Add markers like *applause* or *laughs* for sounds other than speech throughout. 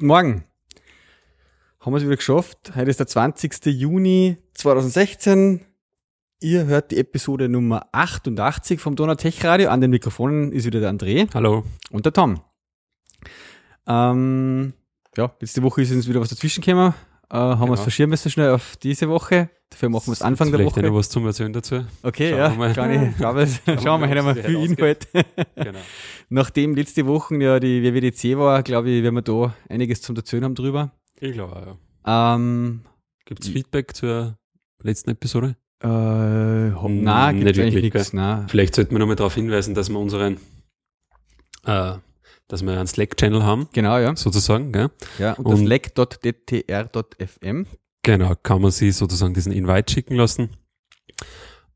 Guten Morgen. Haben wir es wieder geschafft. Heute ist der 20. Juni 2016. Ihr hört die Episode Nummer 88 vom Donau Tech Radio. An den Mikrofonen ist wieder der André. Hallo. Und der Tom. Ähm, ja, letzte Woche ist uns wieder was dazwischen gekommen. Äh, haben wir es Genau. verschieben müssen schnell auf diese Woche. Dafür machen wir es Anfang der Vielleicht Woche. noch was zum Erzählen dazu. Okay, Schauen ja, wir glaube *laughs* ich. Schauen wir haben wir viel. Inhalt. *laughs* Genau. Nachdem letzte Woche ja die WWDC war, glaube ich, werden wir da einiges zum Erzählen haben drüber. Ich glaube auch, ja. Ähm, Gibt es Feedback zur letzten Episode? äh, Hm, nein, gibt eigentlich nichts. Vielleicht sollten wir nochmal darauf hinweisen, dass wir unseren, äh, dass wir einen Slack-Channel haben, Genau, ja. sozusagen. Gell? ja und Und- leck.dtr.fm. Genau, kann man sie sozusagen diesen Invite schicken lassen.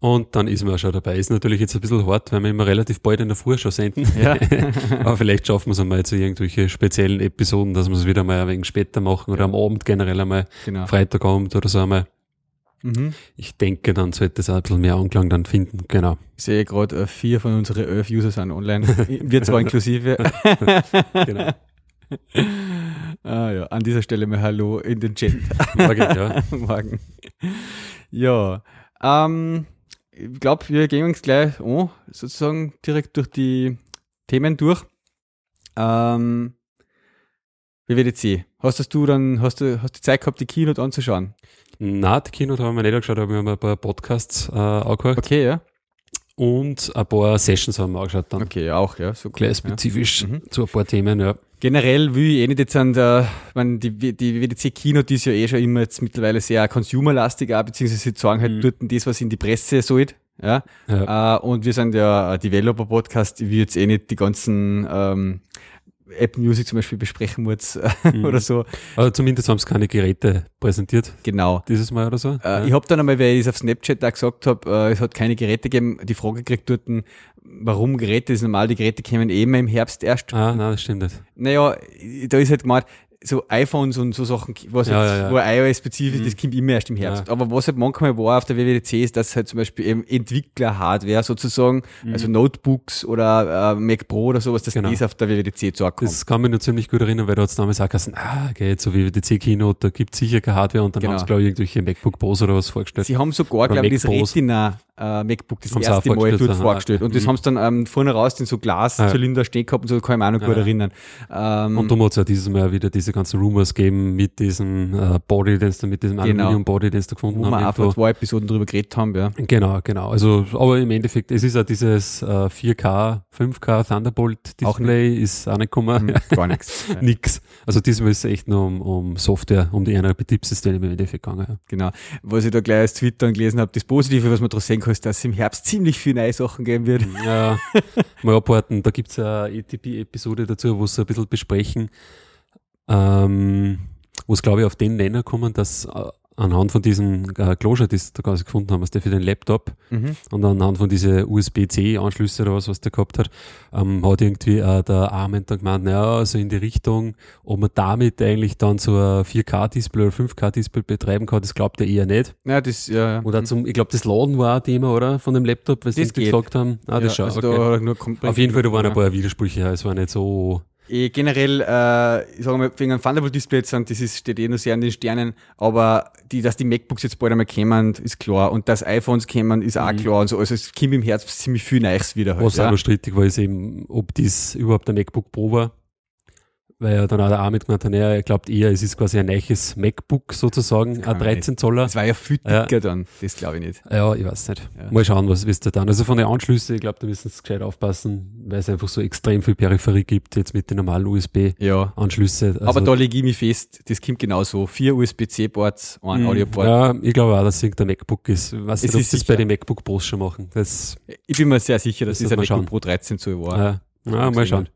Und dann ist man auch schon dabei. Ist natürlich jetzt ein bisschen hart, weil wir immer relativ bald in der Früh schon senden. Ja. *laughs* Aber vielleicht schaffen wir es einmal zu irgendwelche speziellen Episoden, dass wir es wieder mal ein wenig später machen oder am Abend generell einmal, genau. Freitagabend oder so einmal. Mhm. Ich denke, dann sollte es auch ein bisschen mehr Anklang dann finden. Genau. Ich sehe gerade, äh, vier von unseren elf User sind online. *laughs* Wir zwar inklusive. *laughs* genau. *laughs* ah, ja, an dieser Stelle mal Hallo in den Chat. Morgen, ja. Morgen. Ja, ähm, ich glaube, wir gehen uns gleich an, sozusagen direkt durch die Themen durch. Ähm, WWDC. Hast das du dann, hast du, hast du Zeit gehabt, die Keynote anzuschauen? Die Keynote haben wir nicht angeschaut, aber wir haben ein paar Podcasts äh, angehört Okay, ja. und ein paar Sessions haben wir angeschaut dann. Okay, auch, ja. So Gleich ja. spezifisch Mhm. zu ein paar Themen, ja. Generell will ich eh nicht jetzt an der, ich meine, die, die WWDC Keynote ist ja eh schon immer jetzt mittlerweile sehr consumerlastig, auch, beziehungsweise sie sagen halt Mhm. dort das, was in die Presse sollte. Ja. ja. Äh, und wir sind ja ein Developer-Podcast, ich will jetzt eh nicht die ganzen ähm, App Music zum Beispiel besprechen muss *laughs* Mhm. oder so. Aber zumindest haben sie keine Geräte präsentiert Genau. dieses Mal oder so. Äh, Ich habe dann einmal, weil ich es auf Snapchat da gesagt habe, äh, es hat keine Geräte gegeben, die Frage gekriegt dort, warum Geräte, das ist normal, die Geräte kommen eh immer im Herbst erst. ah, nein, das stimmt nicht. Naja, da ist halt gemeint, so iPhones und so Sachen, was Ja, jetzt, ja, ja. wo iOS-spezifisch, Mhm. das kommt immer erst im Herbst. Ja. Aber was halt manchmal war auf der WWDC ist, dass halt zum Beispiel eben Entwickler-Hardware sozusagen, also Notebooks oder äh, Mac Pro oder sowas, dass Mhm. Genau. das auf der WWDC zukommt. Das kann mich noch ziemlich gut erinnern, weil da hat es damals auch gesagt, ah, okay, jetzt so wie die C-Keynote, da gibt es sicher keine Hardware und dann Genau. haben sie, glaube ich, irgendwelche MacBook Pros oder was vorgestellt. Sie haben sogar, glaube ich, das. Retina äh, MacBook das Haben sie auch erste Mal dort aha, vorgestellt. Und das okay. haben sie dann ähm, vorne raus in so Glaszylinder stehen gehabt und so, kann ich mich auch noch gut Ja. erinnern. Ähm, Und darum hat es ja dieses Mal wieder diese ganzen Rumors gegeben mit diesem äh, Body, den sie, mit diesem Genau. Aluminium-Body, den da gefunden wo haben. wir auch vor zwei Episoden drüber geredet haben, ja. Genau, genau. Also, aber im Endeffekt, es ist ja dieses äh, 4K, 5K Thunderbolt Auch Display ist auch nicht gekommen. Hm, Gar nichts. *laughs* Ja. Nix. Also diesmal ist es echt nur um, um Software, um die anderen Betriebssysteme im Endeffekt gegangen. Ja. Genau. Was ich da gleich als Twitter gelesen habe, das Positive, was man daraus sehen kann, ist, dass es im Herbst ziemlich viele neue Sachen geben wird. Ja, mal abwarten. Da gibt's ja eine ETP-Episode dazu, wo sie ein bisschen besprechen, ähm, wo es, glaube ich, auf den Nenner kommen, dass äh, anhand von diesem äh, Closure, das da quasi gefunden haben, was der für den Laptop Mhm. und anhand von diese USB-C-Anschlüsse oder was, was der gehabt hat, ähm, hat irgendwie äh, der Armin dann gemeint, naja, also in die Richtung, ob man damit eigentlich dann so ein 4K-Display oder 5K-Display betreiben kann, das glaubt er eher nicht. Ja, das, ja. Oder zum, ich glaube, das Laden war ein Thema, oder? Von dem Laptop, was sie gesagt haben. Ah, das ja, schon. also okay. Auf jeden Fall, da waren ja. ein paar Widersprüche, ja. es war nicht so. Eh, generell, äh, ich sage mal, wegen einem Thunderbolt-Display sind, das ist, steht eh noch sehr an den Sternen, aber die, dass die MacBooks jetzt bald einmal kommen, ist klar. Und dass iPhones kommen, ist auch Mhm. klar. Und so. Also es kommt im Herbst ziemlich viel Neues wieder. Halt, Was ja. auch noch strittig war, ist eben, ob dies überhaupt ein MacBook Pro war. Weil ja dann auch der Armin gemeint hat, er glaubt eher, es ist quasi ein neues MacBook sozusagen, ein man 13 Zoller. Das war ja viel Ja. dicker dann. Das glaube ich nicht. Ja, ich weiß nicht. Ja. Mal schauen, was wisst ihr dann. Also von den Anschlüssen, ich glaube, da müssen sie gescheit aufpassen, weil es einfach so extrem viel Peripherie gibt, jetzt mit den normalen USB-Anschlüsse. Ja. Also, aber da lege ich mich fest, das kommt genauso. Vier USB-C-Ports, ein mh, Audio-Port. Ja, ich glaube auch, dass es der MacBook ist. Es nicht, ob ist sie das sicher. bei den MacBook Pros schon machen. Das, Ich bin mir sehr sicher, dass Das wird man MacBook Pro 13 Zoll war. ja, ja, mal schauen.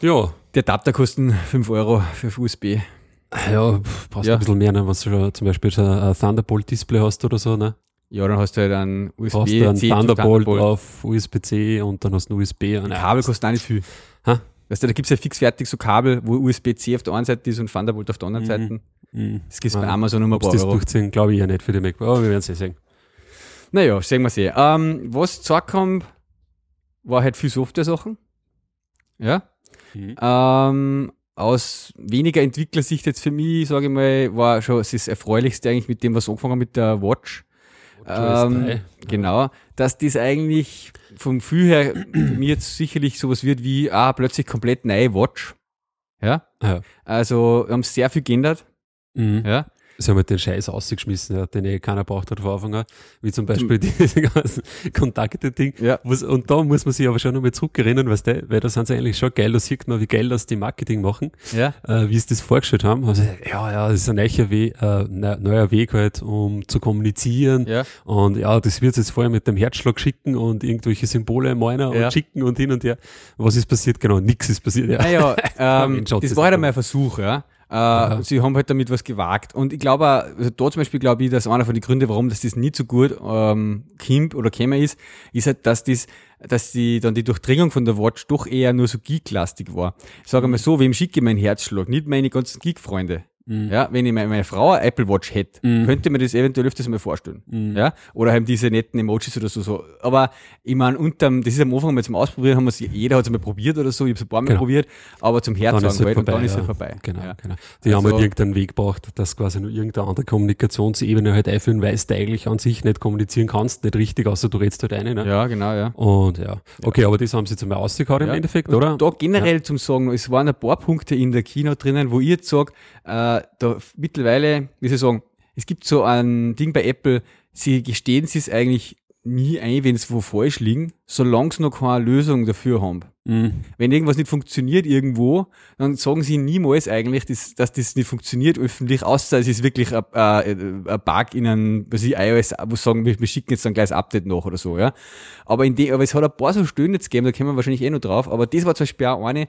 Ja, Die Adapter kosten 5 Euro für USB. Ja, brauchst Ja. ein bisschen mehr, ne? wenn du schon zum Beispiel so ein Thunderbolt-Display hast oder so, ne? Ja, dann hast du halt einen USB-C einen zu Thunderbolt, auf USB-C und dann hast du einen USB. Und Kabel kosten auch nicht viel. Hä? Weißt du, da gibt's ja fix fertig so Kabel, wo USB-C auf der einen Seite ist und Thunderbolt auf der anderen Mhm. Seite. Mhm. Das gibt bei Ja. Amazon um ein paar das Euro. durchziehen, glaube ich ja nicht für die MacBook. Aber wir werden es eh sehen. Naja, sehen wir sie. Ähm, was gesagt haben, war halt viel Software-Sachen. Ja. Mhm. Ähm, aus weniger Entwicklersicht jetzt für mich, sage ich mal, war schon das Erfreulichste eigentlich mit dem, was angefangen haben mit der Watch. Ähm, 3. Genau, dass das eigentlich vom Gefühl her mich jetzt sicherlich sowas wird wie, ah, plötzlich komplett neue Watch. Ja, Ja. also wir haben sehr viel geändert. Mhm. Ja, Sie haben halt den Scheiß ausgeschmissen, ja, den eh keiner braucht hat von Anfang an. Wie zum Beispiel *laughs* diese ganzen Kontakte-Ding. Ja. Was- Und da muss man sich aber schon nochmal zurückerinnern, weißt du, weil da sind sie eigentlich schon geil, da sieht man, wie geil das die Marketing machen, ja, äh, wie sie das vorgestellt haben. Also, ja, ja, das ist ein neuer Weg, äh, ne- neuer Weg halt, um zu kommunizieren. ja, Und ja, das wird jetzt vorher mit dem Herzschlag schicken und irgendwelche Symbole meiner Ja. und schicken und hin und her. Was ist passiert? Genau, nix ist passiert, ja. Naja, *laughs* ähm, das war halt einmal ein Versuch, ja. Äh, Sie haben halt damit was gewagt. Und ich glaube, auch, also da zum Beispiel glaube ich, dass einer von den Gründen, warum das, das nicht so gut ähm, kommt oder käme ist, ist halt, dass das, dass die, dann die Durchdringung von der Watch doch eher nur so geek-lastig war. Ich sage mal so, wem schicke ich meinen Herzschlag? Nicht meine ganzen Geek-Freunde. Mhm. Ja, wenn ich meine, meine Frau eine Apple Watch hätte, Mhm. könnte mir das eventuell öfters mal vorstellen. Mhm. Ja, oder halt diese netten Emojis oder so, so. Aber ich meine, unterm, das ist am Anfang mal zum Ausprobieren, haben wir jeder hat es mal probiert oder so, ich habe es ein paar Mal Genau. probiert, aber zum Herz Dann ist halt, und dann vorbei, ist es ja. vorbei. Genau, Ja. genau. Die haben Also- halt irgendeinen Weg gebraucht, dass quasi nur irgendeine andere Kommunikationsebene halt einführen, weil du eigentlich an sich nicht kommunizieren kannst, nicht richtig, außer du redest halt eine. Ne? Ja, genau, ja. Und ja, okay, aber das haben sie einmal ausgehauen im Ja. Endeffekt, Und oder? Da generell zum Sagen, es waren ein paar Punkte in der Kino drinnen, wo ich jetzt sage, äh, da mittlerweile, wie soll ich sagen, es gibt so ein Ding bei Apple, sie gestehen sie es eigentlich nie ein, wenn es wo falsch liegen, solange sie noch keine Lösung dafür haben. Mhm. Wenn irgendwas nicht funktioniert irgendwo, dann sagen sie niemals eigentlich, dass, dass das nicht funktioniert öffentlich, außer es ist wirklich ein, ein, ein Bug in einem, was ich, iOS, wo sie sagen, wir, wir schicken jetzt dann gleich das Update nach oder so, ja. Aber in de, aber es hat ein paar so Stöhne jetzt gegeben, da kommen wir wahrscheinlich eh noch drauf, aber das war zum Beispiel auch eine, äh,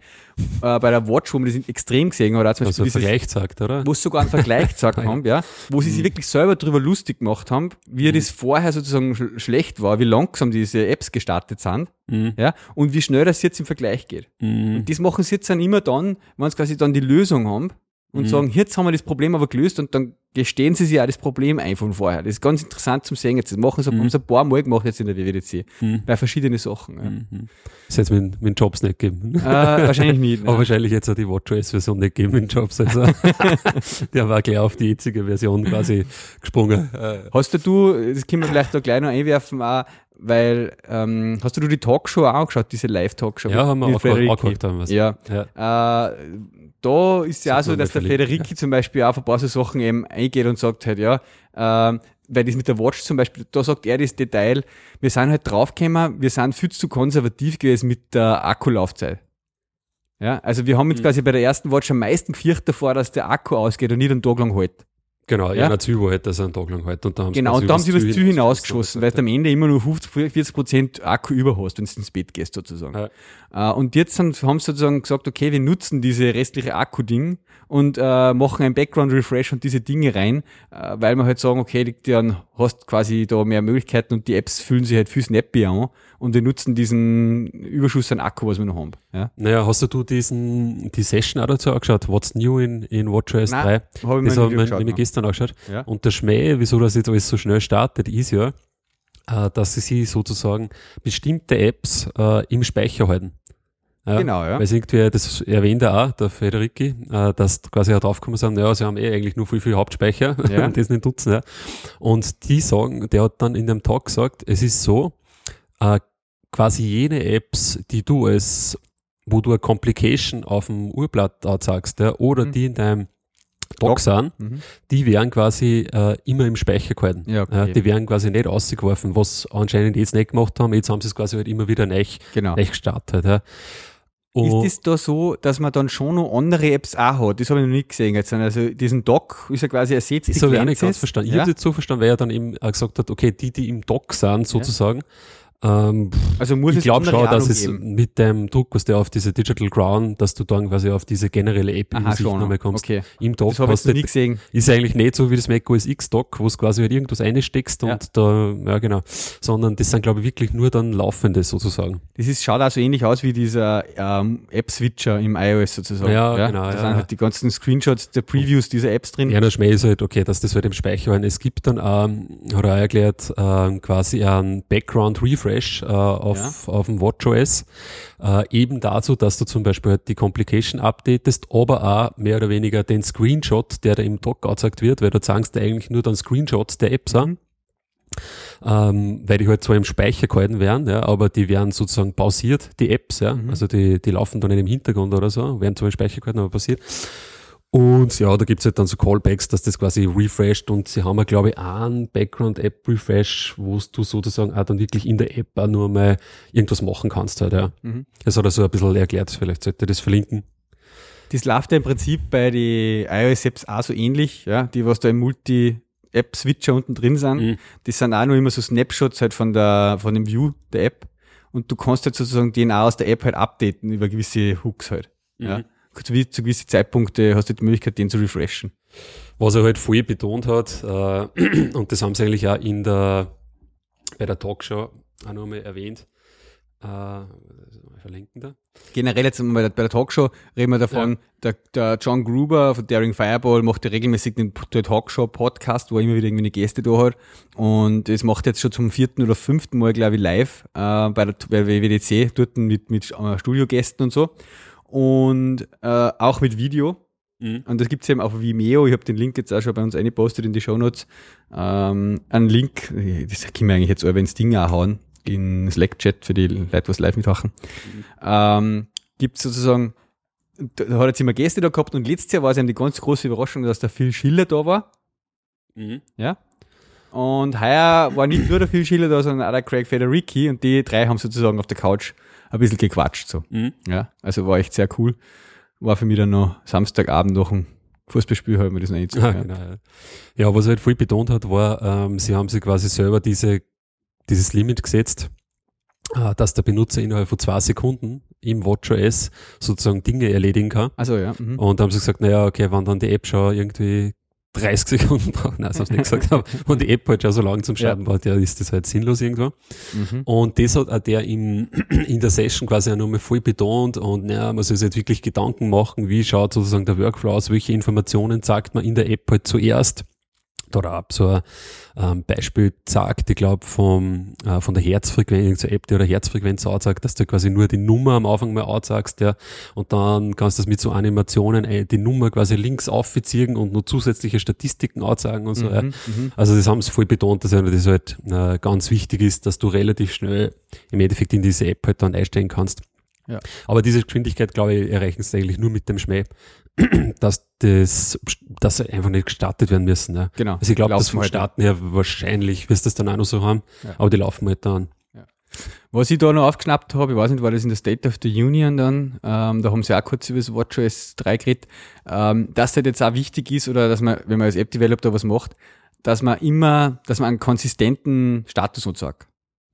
bei der Watch, wo man das extrem gesehen hat, zum Also Beispiel dieses, Vergleich sagt, oder? wo sie sogar einen Vergleich *laughs* gesagt haben, ja, wo sie sich wirklich selber drüber lustig gemacht haben, wie das vorher sozusagen sch schlecht war, wie langsam diese Apps gestartet sind, Mhm. ja, und wie schnell das jetzt im Vergleich geht. Mhm. Und das machen sie jetzt dann immer dann, wenn sie quasi dann die Lösung haben und Mhm. sagen, jetzt haben wir das Problem aber gelöst und dann gestehen sie sich auch das Problem ein von vorher. Das ist ganz interessant zum Sehen jetzt. Das machen sie, haben sie ein paar Mal gemacht jetzt in der WWDC. Mhm. Bei verschiedenen Sachen. Ja. Mhm. Das hätte es mit, mit Jobs nicht gegeben. Äh, wahrscheinlich nicht. *laughs* Aber Ne? wahrscheinlich jetzt auch die WatchOS-Version nicht gegeben mit Jobs. Also *laughs* der war gleich auf die jetzige Version quasi gesprungen. Äh, Hast du, du, das können wir vielleicht da gleich noch einwerfen, auch, weil, ähm, hast du die Talkshow auch angeschaut, diese Live-Talkshow? ja, haben wir auch haben wir's. Ja, ja. Äh, da ist ja auch so, dass der Frederiki zum Beispiel auch auf ein paar so Sachen eben eingeht und sagt halt, ja, ähm, weil das mit der Watch zum Beispiel, da sagt er das Detail, wir sind halt draufgekommen, wir sind viel zu konservativ gewesen mit der Akkulaufzeit. Ja, also wir haben jetzt Mhm. quasi bei der ersten Watch am meisten gefürchtet davor, dass der Akku ausgeht und nicht einen Tag lang hält. Genau, Ja. ja. einer halt, dass er einen Tag lang halt. Und da haben sie Genau, und da haben sie übers Ziel Ziel hinausgeschossen, weil du am Ja. Ende immer nur 50, 40 Prozent Akku über hast, wenn du ins Bett gehst sozusagen. Äh, und jetzt haben, haben sie sozusagen gesagt, okay, wir nutzen diese restliche Akku-Ding und äh, machen einen Background-Refresh und diese Dinge rein, äh, weil wir halt sagen, okay, dann hast quasi da mehr Möglichkeiten und die Apps fühlen sich halt viel snappier an und wir nutzen diesen Überschuss an Akku, was wir noch haben. Ja? Naja, hast du diesen, die Session auch dazu angeschaut? What's new in, in WatchOS Nein, 3? Habe ich mir Das angeschaut, nämlich ne? gestern angeschaut. Ja. Und der Schmäh, wieso das jetzt alles so schnell startet, ist ja, äh, dass sie sich sozusagen bestimmte Apps äh, im Speicher halten. Ja, Genau, ja. Weil es irgendwie, das erwähnt er auch, der Frederiki, äh, dass quasi auch draufgekommen sind, ja, sie haben eh eigentlich nur viel, viel Hauptspeicher *laughs* Ja. und das nicht nutzen. Ja. Und die sagen, der hat dann in dem Talk gesagt, es ist so, äh, quasi jene Apps, die du als, wo du eine Complication auf dem Urblatt anzeigst, ja, oder Mhm. die in deinem Doc Doc. sind, Mhm. die werden quasi äh, immer im Speicher gehalten. Ja, okay. Äh, die werden quasi nicht ausgeworfen, was anscheinend jetzt nicht gemacht haben. Jetzt haben sie es quasi halt immer wieder neu, Genau. neu gestartet. Ja. Ist es da so, dass man dann schon noch andere Apps auch hat? Das habe ich noch nicht gesehen. Jetzt. Also diesen Dock ist ja quasi ersetzt. Das habe ich auch nicht ganz verstanden. Ich Ja? habe es jetzt so verstanden, weil er dann eben gesagt hat, okay, die, die im Dock sind, sozusagen, Ähm, Also muss ich glaube schon, dass es geben. mit dem Druck, was der auf diese Digital Crown, dass du dann quasi auf diese generelle App-Übersicht nochmal kommst. Okay. Im Dock Das du nie gesehen. ist eigentlich nicht so wie das Mac OS X Dock, wo es quasi halt irgendwas einsteckst Ja. und da, ja genau, sondern das sind glaube ich wirklich nur dann laufende sozusagen. Das ist, schaut auch so ähnlich aus wie dieser ähm, App-Switcher im iOS sozusagen. Ja, genau, Da ja, sind ja. halt die ganzen Screenshots der Previews dieser Apps drin. Ja, der Schmäh ist halt, okay, dass das halt im Speicher war. Es gibt dann, ähm, hat er auch erklärt, ähm, quasi einen Background Refresh äh, auf, auf dem WatchOS, äh, eben dazu, dass du zum Beispiel halt die Complication updatest, aber auch mehr oder weniger den Screenshot, der da im Dock angezeigt wird, weil du zeigst dir eigentlich nur dann Screenshots der Apps an. Ähm, weil die halt zwar im Speicher gehalten werden, ja, aber die werden sozusagen pausiert, die Apps, ja. Mhm. Also die, die laufen dann nicht im Hintergrund oder so, werden zwar im Speicher gehalten, aber pausiert. Und ja, da gibt's halt dann so Callbacks, dass das quasi refreshed und sie haben ja, glaube ich, einen Background-App-Refresh, wo du sozusagen auch dann wirklich in der App auch nur mal irgendwas machen kannst halt, ja. Mhm. Das hat er so ein bisschen erklärt, vielleicht sollte ich das verlinken. Das läuft ja im Prinzip bei den iOS-Apps auch so ähnlich, ja, die was da im Multi-App-Switcher unten drin sind. Mhm. Das sind auch nur immer so Snapshots halt von der, von dem View der App. Und du kannst halt sozusagen den auch aus der App halt updaten über gewisse Hooks halt. Ja. Mhm. Gewi- zu gewissen Zeitpunkte hast du die Möglichkeit, den zu refreshen. Was er halt voll betont hat, äh, *clears throat* und das haben sie eigentlich auch in der, bei der Talkshow auch noch einmal erwähnt, äh, verlinken da. Generell jetzt bei der, bei der Talkshow reden wir davon, der, der John Gruber von Daring Fireball macht ja regelmäßig den, Talkshow-Podcast, wo er immer wieder irgendwie eine Gäste da hat. Und das macht jetzt schon zum vierten oder fünften Mal, glaube ich, live äh, bei der bei der WWDC, dort mit, mit äh, Studiogästen und so. Und äh, auch mit Video. Mhm. Und das gibt's eben auf Vimeo. Ich habe den Link jetzt auch schon bei uns eingepostet in die Shownotes. Ähm, ein Link, das können wir eigentlich jetzt ins Ding auch hauen, in Slack-Chat für die Leute, was live mitmachen. Ähm, gibt's sozusagen, da da hat jetzt immer Gäste da gehabt und letztes Jahr war es eben die ganz große Überraschung, dass der Phil Schiller da war. Mhm. Ja. Und heuer war nicht nur der Phil Schiller da, sondern auch der Craig Federici und die drei haben sozusagen auf der Couch ein bisschen gequatscht. So. Mhm. Ja, also war echt sehr cool. War für mich dann noch Samstagabend noch ein Fußballspiel, habe ich mir das noch nicht Ja, ja. genau. ja. Ja, was er halt voll betont hat, war, ähm, sie haben sich quasi selber diese, dieses Limit gesetzt, äh, dass der Benutzer innerhalb von zwei Sekunden im WatchOS sozusagen Dinge erledigen kann. Also ja. Mhm. Und da haben sie gesagt, naja, okay, wenn dann die App schon irgendwie 30 Sekunden braucht, nein, das haben sie nicht *laughs* gesagt, aber wenn die App halt schon so lang zum Starten braucht, ja, ist das halt sinnlos irgendwo. Mhm. Und das hat auch der im, *clears throat* in der Session quasi auch nochmal voll betont und naja, man soll sich jetzt wirklich Gedanken machen, wie schaut sozusagen der Workflow aus, welche Informationen sagt man in der App halt zuerst. Da hat er auch so ein ähm, Beispiel gesagt, ich glaube, vom, äh, von der Herzfrequenz, zur App, die oder Herzfrequenz anzeigt, dass du quasi nur die Nummer am Anfang mal anzeigst, ja, und dann kannst du das mit so Animationen äh, die Nummer quasi links aufziehen und nur zusätzliche Statistiken anzeigen und so. Ja. Mhm. Mhm. Also das haben sie voll betont, dass das halt äh, ganz wichtig ist, dass du relativ schnell im Endeffekt in diese App halt dann einstellen kannst. Ja. Aber diese Geschwindigkeit, glaube ich, erreichen sie eigentlich nur mit dem Schmäh, *clears throat* dass das, dass sie einfach nicht gestartet werden müssen. Ja. Genau. Also ich glaube, dass vom halt. Starten her wahrscheinlich wirst du das dann auch noch so haben, Ja. aber die laufen halt dann. Was ich da noch aufgeschnappt habe, ich weiß nicht, war das in der State of the Union dann, ähm, da haben sie auch kurz über das WatchOS 3 geredet, ähm, dass halt jetzt auch wichtig ist, oder dass man, wenn man als App-Developer was macht, dass man immer, dass man einen konsistenten Status und sagt.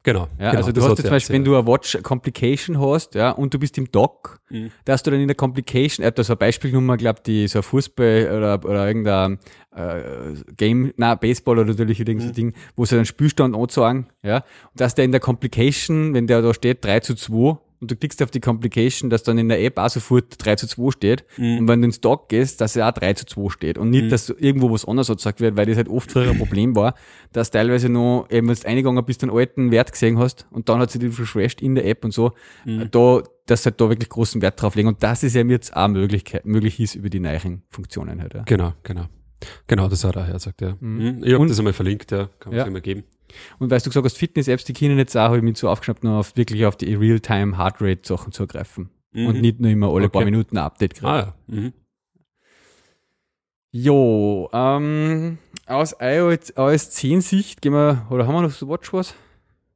Genau. Ja, genau, also du das hast jetzt zum Beispiel, wenn du eine Watch Complication hast, ja, und du bist im Dock, Mhm. dass du dann in der Complication, er hat da so eine Beispielnummer, glaub die so ein Fußball oder, oder irgendein äh, Game, na Baseball oder natürlich irgendein so Mhm. Ding, wo sie dann Spielstand anzeigen, ja, und dass der in der Complication, wenn der da steht 3 zu 2 und du klickst auf die Complication, dass dann in der App auch sofort 3 zu 2 steht Mhm. und wenn du ins Dock gehst, dass er auch 3 zu 2 steht und nicht, Mhm. dass irgendwo was anderes gesagt wird, weil das halt oft früher ein Problem war, dass teilweise noch, eben wenn du eingegangen bist, einen alten Wert gesehen hast und dann hat sie die refreshed in der App und so, Mhm. da, dass halt da wirklich großen Wert drauf legen und das ist eben jetzt auch Möglichkeit, möglich ist über die neuen Funktionen halt. Ja. Genau, genau. Genau, das hat er auch gesagt, ja. Mhm. Mhm. Ich habe Und- das einmal verlinkt, ja, kann man Ja. mal geben. Und weißt du gesagt hast, Fitness-Apps, die können jetzt auch, habe ich mich so aufgeschnappt, noch auf, wirklich auf die Real-Time-Heart-Rate-Sachen zugreifen. Mhm. Und nicht nur immer alle paar Okay. Minuten ein Update kriegen. Ah ja. Mhm. Jo, ähm, aus iOS, iOS 10 Sicht gehen wir, oder haben wir noch so Watch was?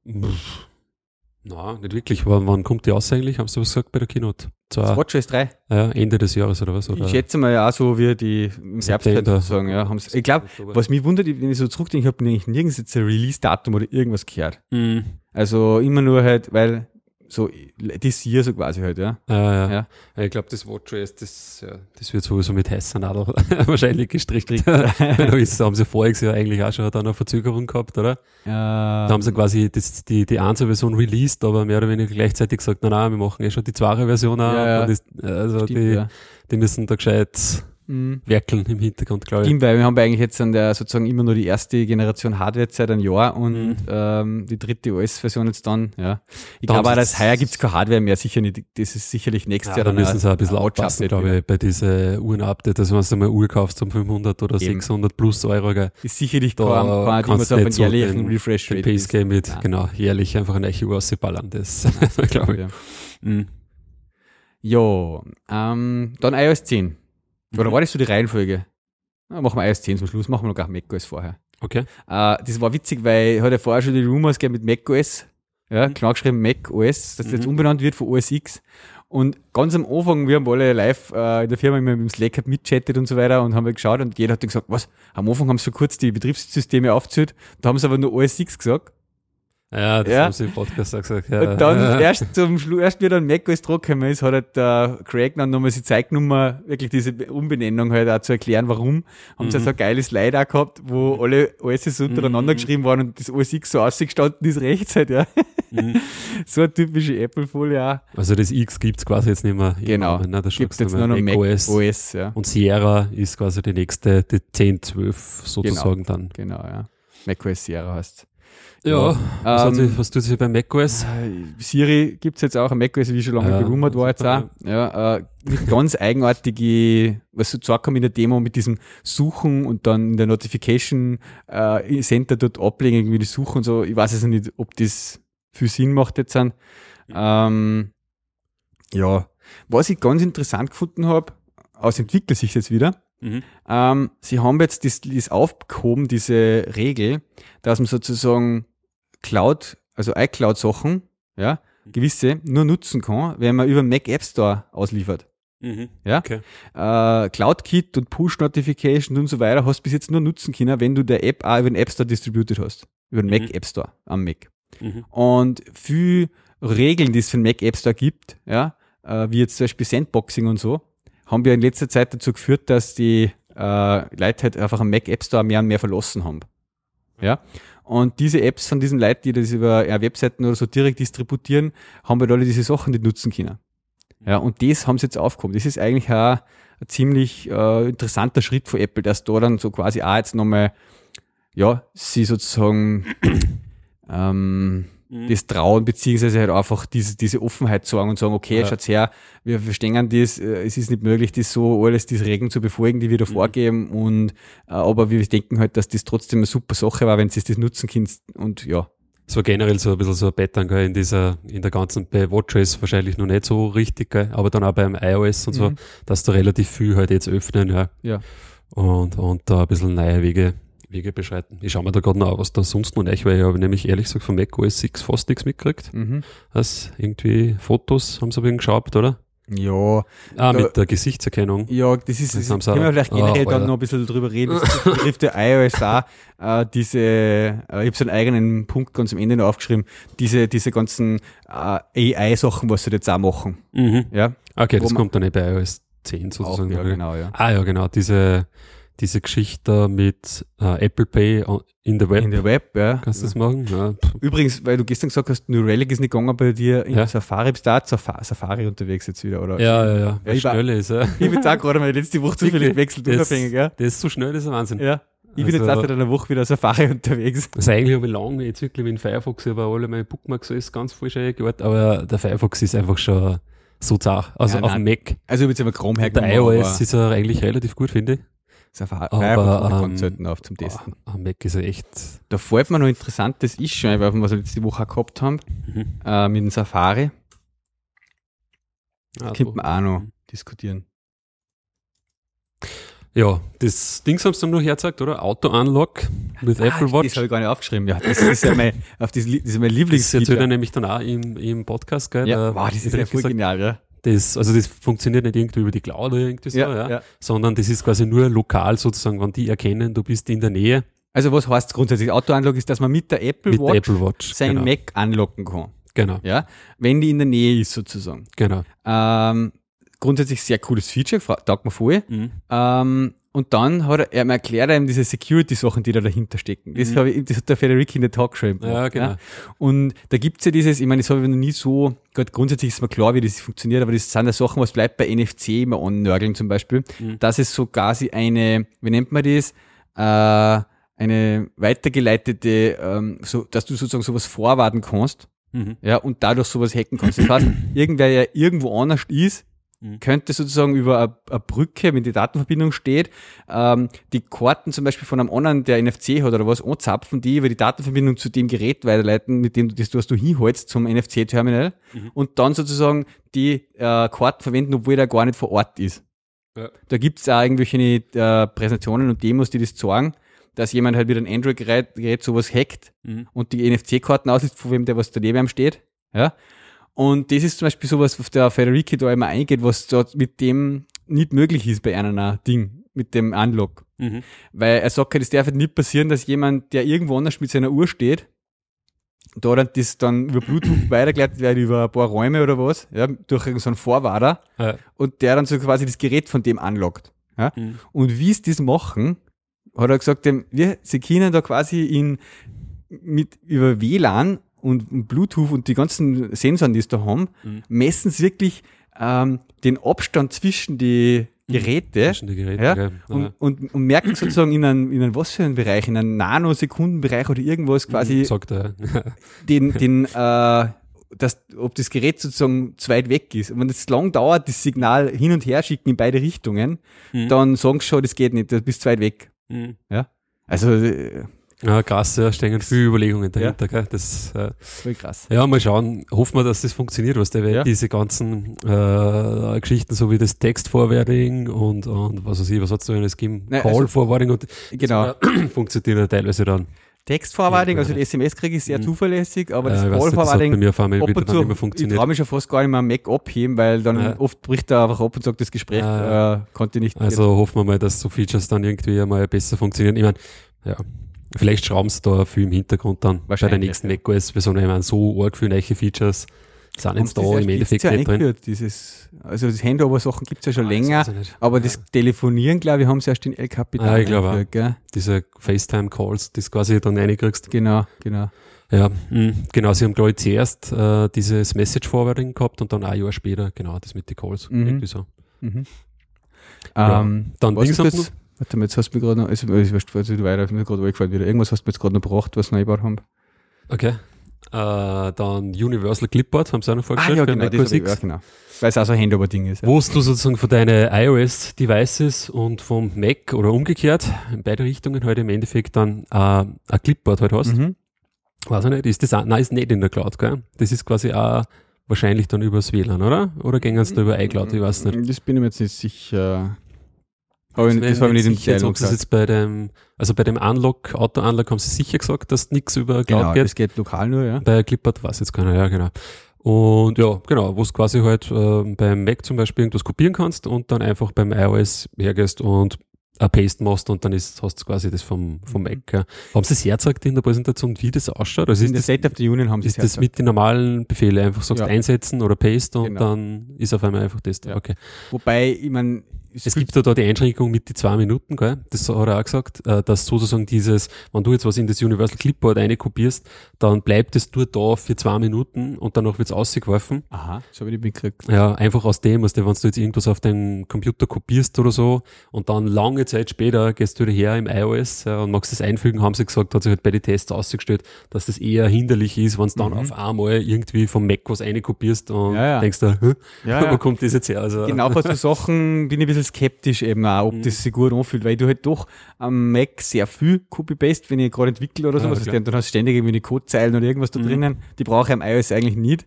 Nein, nicht wirklich. Wann, wann kommt die aus eigentlich? Haben Sie was gesagt bei der Keynote? Das Zwar, WatchOS 3. ja, Ende des Jahres oder was? Oder? Ich schätze mal ja auch so wie die im Herbst sozusagen, ja. Haben's, ich glaube, was mich wundert, wenn ich so zurückdenke, ich habe eigentlich nirgends jetzt ein Release-Datum oder irgendwas gehört. Mhm. Also immer nur halt, weil so das Year so quasi halt, ja. Ja, ja. Ja. Ich glaube, das WatchOS, das, ja, das wird sowieso mit heißer Nadel *laughs* wahrscheinlich gestrickt. *laughs* da ist, haben sie voriges Jahr eigentlich auch schon dann eine Verzögerung gehabt, oder? Da haben sie quasi das, die, die Einzelversion released, aber mehr oder weniger gleichzeitig gesagt, nein, nein, wir machen eh schon die zweite Version auch. Ja, ja. Und das, also Stimmt, die, ja. die müssen da gescheit Mhm. werkeln im Hintergrund, glaube ich. Stimmt, weil wir haben eigentlich jetzt an der sozusagen immer nur die erste Generation Hardware seit einem Jahr und Mhm. ähm, die dritte OS-Version jetzt dann, ja. Ich Da glaube auch, dass heuer gibt's keine Hardware mehr, sicher nicht. Das ist sicherlich nächstes Ja, Jahr da müssen sie auch ein bisschen Watch-Update glaube ich, bei diesen Uhren-Update. Also wenn du mal eine Uhr kaufst um 500 oder Eben. 600 plus Euro, gell, Ist sicherlich Da kein, kein kannst du auf einen nicht so jährlichen den- Refresh den Rate Pace ist. Game mit, Ja. genau, jährlich einfach eine neue Uhr rausballern, das, *laughs* glaube ich. Ja. Mhm. Ja, ähm, dann iOS 10. Oder Mhm. war das so die Reihenfolge? Ja, machen wir iOS 10 zum Schluss, machen wir noch gar macOS vorher. Okay. Äh, das war witzig, weil ich hatte ja vorher schon die Rumors gegeben mit macOS. Ja, Mhm. klar geschrieben macOS, dass das jetzt Mhm. umbenannt wird von OS X. Und ganz am Anfang, wir haben alle live äh, in der Firma immer mit dem Slack halt mitchattet und so weiter und haben halt geschaut und jeder hat dann gesagt, was, am Anfang haben sie so kurz die Betriebssysteme aufgezählt, da haben sie aber nur OS X gesagt. Ja, das Ja. haben sie im Podcast auch gesagt. Ja. Und dann ja. *laughs* erst zum Schluss, erst wie dann macOS gekommen ist, hat halt der Craig dann nochmal die Zeignummer, wirklich diese Umbenennung halt auch zu erklären, warum. Haben sie Mhm. so ein geiles Slide auch gehabt, wo alle OSs untereinander Mhm. geschrieben waren und das OS X so ausgestanden ist rechts halt, ja. Mhm. *laughs* So eine typische Apple-Folie auch. Also das X gibt's quasi jetzt nicht mehr. Genau. Namen, Ne? Da Gibt jetzt nur noch Mac OS. OS, ja. Und Sierra ist quasi die nächste, die 10, 12 sozusagen dann. Genau, ja. macOS Sierra heißt. Ja, was, hat Ähm, sich, was tut sich bei macOS? Äh, Siri gibt's jetzt auch, macOS, wie schon lange Ja, gerumort war jetzt auch. Ja, äh, mit ganz *laughs* eigenartige, was so gesagt haben in der Demo mit diesem Suchen und dann in der Notification äh, Center dort ablegen, irgendwie die Suche und so. Ich weiß jetzt nicht, ob das viel Sinn macht jetzt an. Ähm, ja, was ich ganz interessant gefunden habe, aus Entwicklersicht jetzt wieder, Mhm. ähm, sie haben jetzt das, das aufgehoben, diese Regel, dass man sozusagen Cloud, also iCloud-Sachen, ja, gewisse nur nutzen kann, wenn man über den Mac App Store ausliefert. Mhm. Ja? Okay. Äh, CloudKit und Push-Notification und so weiter hast du bis jetzt nur nutzen können, wenn du der App auch über den App Store distributed hast. Über den Mhm. Mac App Store am Mac. Mhm. Und viel Regeln, die es für den Mac App Store gibt, ja, äh, wie jetzt zum Beispiel Sandboxing und so, haben wir in letzter Zeit dazu geführt, dass die äh, Leute halt einfach am Mac App Store mehr und mehr verlassen haben. Ja. Und diese Apps von diesen Leuten, die das über ja, Webseiten oder so direkt distributieren, haben halt alle diese Sachen nicht nutzen können. Ja, und das haben sie jetzt aufgehoben. Das ist eigentlich auch ein ziemlich äh, interessanter Schritt von Apple, dass da dann so quasi auch jetzt nochmal, ja, sie sozusagen *clears throat* ähm, Mhm. das trauen, beziehungsweise halt einfach diese, diese Offenheit sagen und sagen, okay, Ja. schaut's her, wir verstehen das, äh, es ist nicht möglich, das so alles, diese Regeln zu befolgen, die wir da Mhm. vorgeben und äh, aber wir denken halt, dass das trotzdem eine super Sache war, wenn sie das nutzen können und ja. Es war generell so ein bisschen so ein Pattern gell, in dieser, in der ganzen, bei WatchOS wahrscheinlich noch nicht so richtig, gell, aber dann auch beim iOS und so, Mhm. dass da relativ viel halt jetzt öffnen, ja. Ja. Und, und da ein bisschen neue Wege, Wege beschreiten. Ich schaue mir da gerade noch was da sonst noch nicht, weil ich habe nämlich ehrlich gesagt von Mac OS 6 fast nichts mitgekriegt. Mhm. Das irgendwie Fotos haben sie aber geschaut, oder? Ja, Ah, mit der Gesichtserkennung. ja, das ist, Das können wir auch- vielleicht generell Oh, dann noch ein bisschen drüber reden. Das betrifft der iOS auch, äh, diese, äh, ich habe so einen eigenen Punkt ganz am Ende noch aufgeschrieben, diese, diese ganzen äh, AI-Sachen, was sie jetzt auch machen. Mhm. Ja, Okay, Wo das kommt dann nicht bei iOS 10 auch, sozusagen. ja, oder? genau, ja. Ah ja, genau, diese, diese Geschichte da mit äh, Apple Pay on- in the Web. In der Web, ja. Kannst du das machen? Ja. Übrigens, weil du gestern gesagt hast, New Relic ist nicht gegangen bei dir in Ja. Safari, bist du auch Safari, Safari unterwegs jetzt wieder, oder? Ja, ja, ja. Weil ich war- schnell ist, ja. *laughs* Ich bin jetzt auch gerade mal letzte Woche zufällig gewechselt, unabhängig, ja. Das ist so schnell, das ist ein Wahnsinn. Ja. Ich bin jetzt Also- auch seit einer Woche wieder Safari *laughs* unterwegs. Also eigentlich habe ich lange jetzt wirklich mit dem Firefox über alle meine Bookmarks alles ganz falsch eingearbeitet, aber der Firefox ist einfach schon so zart. Also Ja, auf dem Mac. Also ich habe jetzt immer Chrome Der hergenommen, iOS aber ist er eigentlich relativ gut, finde ich. Safari aber, Firefox kommt ähm, auf zum Testen. Boah, am Mac ist er echt. Da fällt mir noch interessant, das ist schon, weil wir es letzte Woche auch gehabt haben, Mhm. äh, mit dem Safari, Ah, könnte man auch noch diskutieren. Ja, das Ding haben sie dann noch hergezeigt, oder? Auto-Unlock mit Apple Watch. Das habe ich gar nicht aufgeschrieben. Ja, das ist ja mein, auf das, das ist mein Das Lieblingsfeature. erzählt er nämlich dann auch im, im Podcast, gell? Ja, Da wow, das ist ja voll genial, ja. Das, also das funktioniert nicht irgendwie über die Cloud oder irgendwie so, Ja, ja, ja. sondern das ist quasi nur lokal sozusagen, wenn die erkennen, du bist in der Nähe Also was heißt grundsätzlich? Auto-Unlock ist, dass man mit der Apple mit Watch der Apple Watch. sein genau. Mac anlocken kann. Genau, Ja, wenn die in der Nähe ist sozusagen. genau. Ähm, grundsätzlich sehr cooles Feature, taugt mir voll. Mhm. Ähm, und dann hat er, er erklärt ihm diese Security-Sachen, die da dahinter stecken. Das, Mhm. ich, das hat der Federico in der Talk geschrieben. Ja, genau. Und da gibt's ja dieses, ich meine, das habe ich noch nie so, Gott, grundsätzlich ist mir klar, wie das funktioniert, aber das sind ja Sachen, was bleibt bei NFC immer annörgeln zum Beispiel, Mhm. dass es so quasi eine, wie nennt man das, äh, eine weitergeleitete, ähm, so, dass du sozusagen sowas vorwarten kannst, Mhm. ja, und dadurch sowas hacken kannst. Das heißt, *coughs* irgendwer ja irgendwo anders ist, Mhm. könnte sozusagen über eine- Brücke, wenn die Datenverbindung steht, ähm, die Karten zum Beispiel von einem anderen, der NFC hat oder was, anzapfen, die über die Datenverbindung zu dem Gerät weiterleiten, mit dem du das, was du hinholst zum NFC-Terminal Mhm. und dann sozusagen die äh, Karten verwenden, obwohl der gar nicht vor Ort ist. Ja. Da gibt's auch irgendwelche äh, Präsentationen und Demos, die das zeigen, dass jemand halt mit einem Android-Gerät Gerät sowas hackt Mhm. und die NFC-Karten ausliest, von wem der was daneben steht. Ja. Und das ist zum Beispiel sowas, was der Federico da immer eingeht, was dort mit dem nicht möglich ist bei einem Ding, mit dem Unlock. Mhm. Weil er sagt, es darf halt nicht passieren, dass jemand, der irgendwo anders mit seiner Uhr steht, da dann das dann über Bluetooth *laughs* weitergeleitet wird über ein paar Räume oder was, ja, durch irgendeinen so einen Vorwarter Ja. und der dann so quasi das Gerät von dem anlockt. Ja. Mhm. Und wie sie das machen, hat er gesagt, dem, wir, sie können da quasi in, mit, über WLAN und, Bluetooth und die ganzen Sensoren, die es da haben, Mhm. messen sie wirklich ähm, den Abstand zwischen die Geräte Zwischen die Geräte, ja, gell? und, und, und merken sozusagen in einem, in einem was für einen Bereich, in einem Nanosekundenbereich oder irgendwas quasi sagt er. *laughs* den, den, äh, dass, ob das Gerät sozusagen zu weit weg ist. Und wenn es lang dauert, das Signal hin und her schicken in beide Richtungen, Mhm. dann sagen sie schon, das geht nicht, du bist zu weit weg. Mhm. Ja. Also, äh, Ja, krass, ja, stehen viele Überlegungen dahinter, gell? Das, äh, voll krass. ja, mal schauen. Hoffen wir, dass das funktioniert, was der, Ja. diese ganzen äh, Geschichten, so wie das Text-Forwarding und, und was weiß ich, was hat's da alles gegeben? Also- Call-Forwarding und Genau. äh, *clears throat* funktioniert ja teilweise dann. Textforwarding, Ja, also die SMS kriege ich sehr Mhm. zuverlässig, aber Äh, das hat bei Call-Forwarding ab wieder und zu, mehr ich funktioniert. traue mich schon fast gar nicht mehr am Mac abheben, weil dann Ja. oft bricht er einfach ab und sagt, das Gespräch Ah, äh, konnte nicht. Also hoffen wir mal, dass so Features dann irgendwie einmal besser funktionieren. Ich meine, ja, vielleicht schrauben sie da viel im Hintergrund dann bei der nächsten macOS-Version. Ich meine, so arg viele neue Features sind Und jetzt da das im Endeffekt ja nicht drin. eingeführt, Dieses, also das Handover-Sachen gibt's ja schon länger, Das ich nicht. aber das Telefonieren, glaube ich, haben sie erst in El Capitan Ah, ich glaube gell? Diese FaceTime-Calls, die du quasi dann reinkriegst. Genau, genau. Ja, mh, genau. Sie haben, glaube ich, zuerst äh, dieses Message-Forwarding gehabt und dann ein Jahr später, genau, das mit den Calls. Mhm. Irgendwie so. Mhm. Ja. Ähm, Dann was ist das? Warte mal, jetzt hast du mir gerade noch, also, ich weiß, du weiter, mir gerade eingefallen wieder. Irgendwas hast du mir jetzt gerade noch gebracht, was wir eingebaut haben. Okay. Äh, dann Universal Clipboard, haben sie auch noch Ah, vorgestellt. ja, für genau, das ich, ja, genau. Weil es auch so ein Handover-Ding ist. Ja. wo du sozusagen von deinen iOS-Devices und vom Mac oder umgekehrt, in beide Richtungen halt im Endeffekt dann äh, ein Clipboard halt hast. Mhm. Weiß ich nicht, ist das auch, nein, ist nicht in der Cloud, gell? Das ist quasi auch wahrscheinlich dann übers WLAN, oder? Oder gehen es da über iCloud, ich weiß nicht. Das bin ich mir jetzt nicht sicher. Hab ich, das habe ich nicht im Detail es gesagt. jetzt bei dem, also bei dem Unlock, Auto-Unlock haben sie sicher gesagt, dass nichts über Cloud Genau, geht. das geht lokal nur, ja. Bei Clipboard weiß jetzt keiner, ja, genau. Und ja, genau, wo du quasi halt äh, beim Mac zum Beispiel irgendwas kopieren kannst und dann einfach beim iOS hergehst und ein Paste machst und dann ist, hast du quasi das vom, vom Mac. Ja. Haben sie es hergezeigt in der Präsentation, wie das ausschaut? Also In der State of the Union haben sie ist das mit den normalen Befehlen einfach sagst, Ja. einsetzen oder Paste und Genau. dann ist auf einmal einfach das da. Ja. Okay. Wobei, ich meine, Es gibt ja da die Einschränkung mit die zwei Minuten, gell? Das hat er auch gesagt, äh, dass sozusagen dieses, wenn du jetzt was in das Universal Clipboard einkopierst, dann bleibt es nur da für zwei Minuten und danach wird's ausgeworfen. Aha, so habe ich die mitgekriegt. Ja, einfach aus dem, was du, wenn du jetzt irgendwas auf deinem Computer kopierst oder so und dann lange Zeit später gehst du wieder her im iOS ja, und magst das einfügen, haben sie gesagt, hat sich halt bei den Tests ausgestellt, dass das eher hinderlich ist, wenn du dann Mhm. auf einmal irgendwie vom Mac was einkopierst und Ja, ja. denkst du, *laughs* Hä? Ja, wo kommt das jetzt her? Also, Genau bei so Sachen bin ich ein bisschen skeptisch eben auch, ob Mhm. das sich gut anfühlt, weil du halt doch am Mac sehr viel Copy-Paste, wenn ich gerade entwickle oder Ah, sowas, klar. dann hast du ständig irgendwie eine Codezeilen oder irgendwas da Mhm. drinnen, die brauche ich am iOS eigentlich nicht.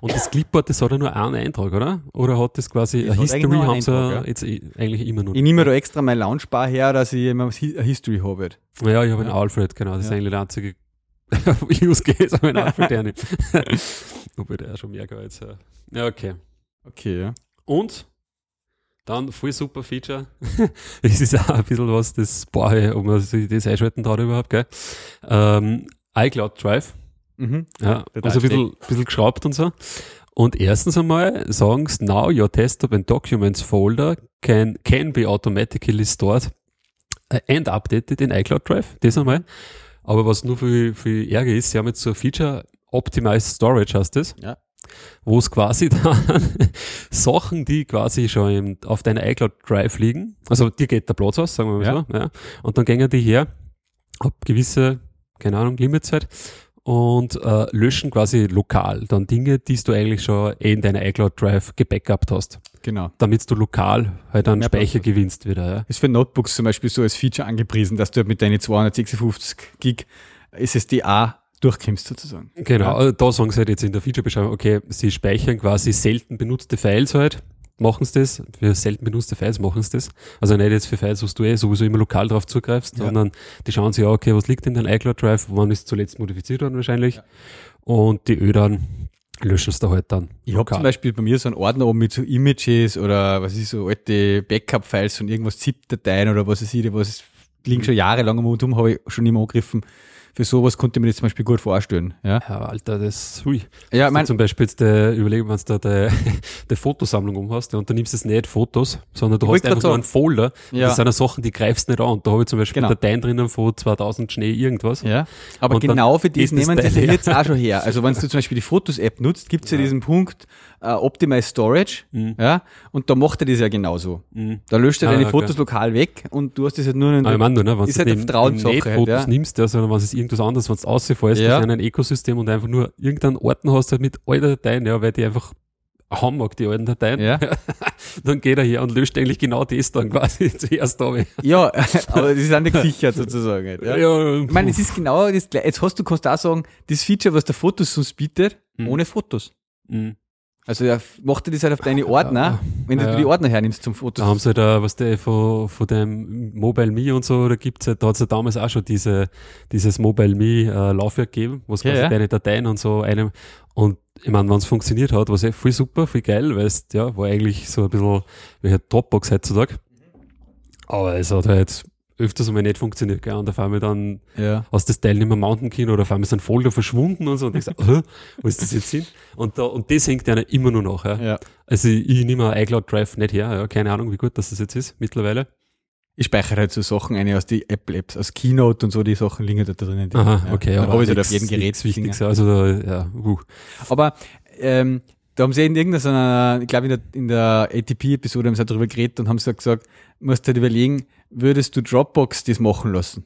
Und das Clipboard, das hat ja nur einen Eintrag, oder? Oder hat das quasi Das eine History, nur haben sie Eintrag, ja. jetzt eh- eigentlich immer noch. Ich nehme da extra meine Launchbar her, dass ich immer eine History habe. halt. Ja, ich habe einen Ja. Alfred, genau. Das ist Ja. eigentlich der einzige *laughs* Use Case, aber einen Alfred der nicht. Wobei der schon mehr. Ja. ja, okay. Okay, ja. Und dann voll super Feature. *laughs* Es ist auch ein bisschen was, das brauche ich, ob man sich das einschalten traut überhaupt, gell? Ähm, iCloud Drive. Mhm. Ja, also ein bisschen, bisschen geschraubt und so. Und erstens einmal sagen sie, now your desktop and documents folder can, can be automatically stored and updated in iCloud Drive. Das einmal. Aber was nur viel, viel ärger ist, sie haben jetzt so ein Feature, Optimized Storage heißt das, Ja. Wo es quasi *laughs* dann Sachen, die quasi schon im, auf deiner iCloud Drive liegen, also dir geht der Platz aus, sagen wir mal Ja. so, ja, und dann gehen die her, ab gewisse, keine Ahnung, Limitzeit und äh, löschen quasi lokal dann Dinge, die du eigentlich schon eh in deiner iCloud Drive gebackupt hast, Genau. damit du lokal halt einen Mehr Speicher Platz gewinnst wieder. Ja. Ist für Notebooks zum Beispiel so als Feature angepriesen, dass du halt mit deinen 256 Gig SSD auch durchkommst sozusagen. Genau, also da sagen sie halt jetzt in der Feature-Beschreibung, okay, sie speichern quasi selten benutzte Files halt, machen sie das, für selten benutzte Files machen sie das. Also nicht jetzt für Files, wo du eh sowieso immer lokal drauf zugreifst, Ja. sondern die schauen sich, ja, okay, was liegt in deinem iCloud Drive, wann ist zuletzt modifiziert worden wahrscheinlich Ja. und die Ö dann löschen es da halt dann. Ich habe zum Beispiel bei mir so einen Ordner oben mit so Images oder was ist so alte Backup-Files von irgendwas ZIP-Dateien oder was weiß ich, was liegen schon jahrelang am Mund um, habe ich schon immer angegriffen. Für sowas konnte ich mir das zum Beispiel gut vorstellen. Ja, Ja, Alter, das, hui. ja mein, zum Beispiel jetzt äh, überlegen, wenn du da die, *laughs* die Fotosammlung umhast ja, und du nimmst jetzt nicht Fotos, sondern du hast einfach nur einen Folder. Ja. Das sind ja Sachen, die greifst nicht an. Und da habe ich zum Beispiel Genau. Dateien drinnen von 2000 Schnee irgendwas. ja. Aber Und genau für das nehmen sie *laughs* jetzt auch schon her. Also wenn du zum Beispiel die Fotos-App nutzt, gibt es ja. diesen Punkt äh, Optimize Storage. Mhm. Ja, und da macht er das ja genauso. Mhm. Da löscht er Ah, deine okay. Fotos lokal weg und du hast das halt nur in Aber ich meine nur, ne, wenn Ist du halt eine Vertrauenssache nicht halt, Fotos ja. nimmst, ja, sondern wenn es irgendwas anderes, wenn du aussehfällst, Ja. in einem Ökosystem und einfach nur irgendeinen Orten hast halt mit alten Dateien, ja, weil die einfach haben mag, die alten Dateien, Ja. *laughs* dann geht er her und löscht eigentlich genau das dann quasi *laughs* zuerst da. Ja, *laughs* aber das ist auch nicht gesichert sozusagen. Halt, ja. ja Ich meine, es ist genau das gleiche. Jetzt hast du, kannst du auch sagen, das Feature, was der Fotos sonst bietet, Mhm. ohne Fotos. Mhm. Also er macht dir das halt auf deine Ordner, wenn du Ja. die Ordner hernimmst zum Fotos. Da haben sie da, was der von, von dem Mobile Me und so, da gibt's ja, da hat's ja damals auch schon diese, dieses Mobile Me äh, Laufwerk gegeben, wo es Ja, quasi ja. deine Dateien und so einem, und ich meine, wenn es funktioniert hat, war es eh voll super, voll geil, weil es, ja, war eigentlich so ein bisschen wie halt Dropbox heutzutage. Aber es hat halt öfters einmal nicht funktioniert, gell, und auf einmal dann ja. aus das Teil nicht mehr mounten können oder auf einmal ist ein Folder verschwunden und so, und ich sag, hä, wo ist das jetzt hin? Und da, und das hängt ja immer nur noch, ja. ja. Also ich, ich nehme iCloud Drive nicht her, ja, keine Ahnung, wie gut das jetzt ist mittlerweile. Ich speichere halt so Sachen eine aus die Apple-Apps, aus Keynote und so, die Sachen liegen da. Die, Aha, ja. okay, Dann aber habe ich halt auf jedem Gerät Dinger. also da, ja, uh. Aber ähm, da haben sie in irgendeiner, ich glaube in der, in der ATP-Episode haben sie darüber geredet und haben so gesagt, musst halt überlegen, würdest du Dropbox das machen lassen?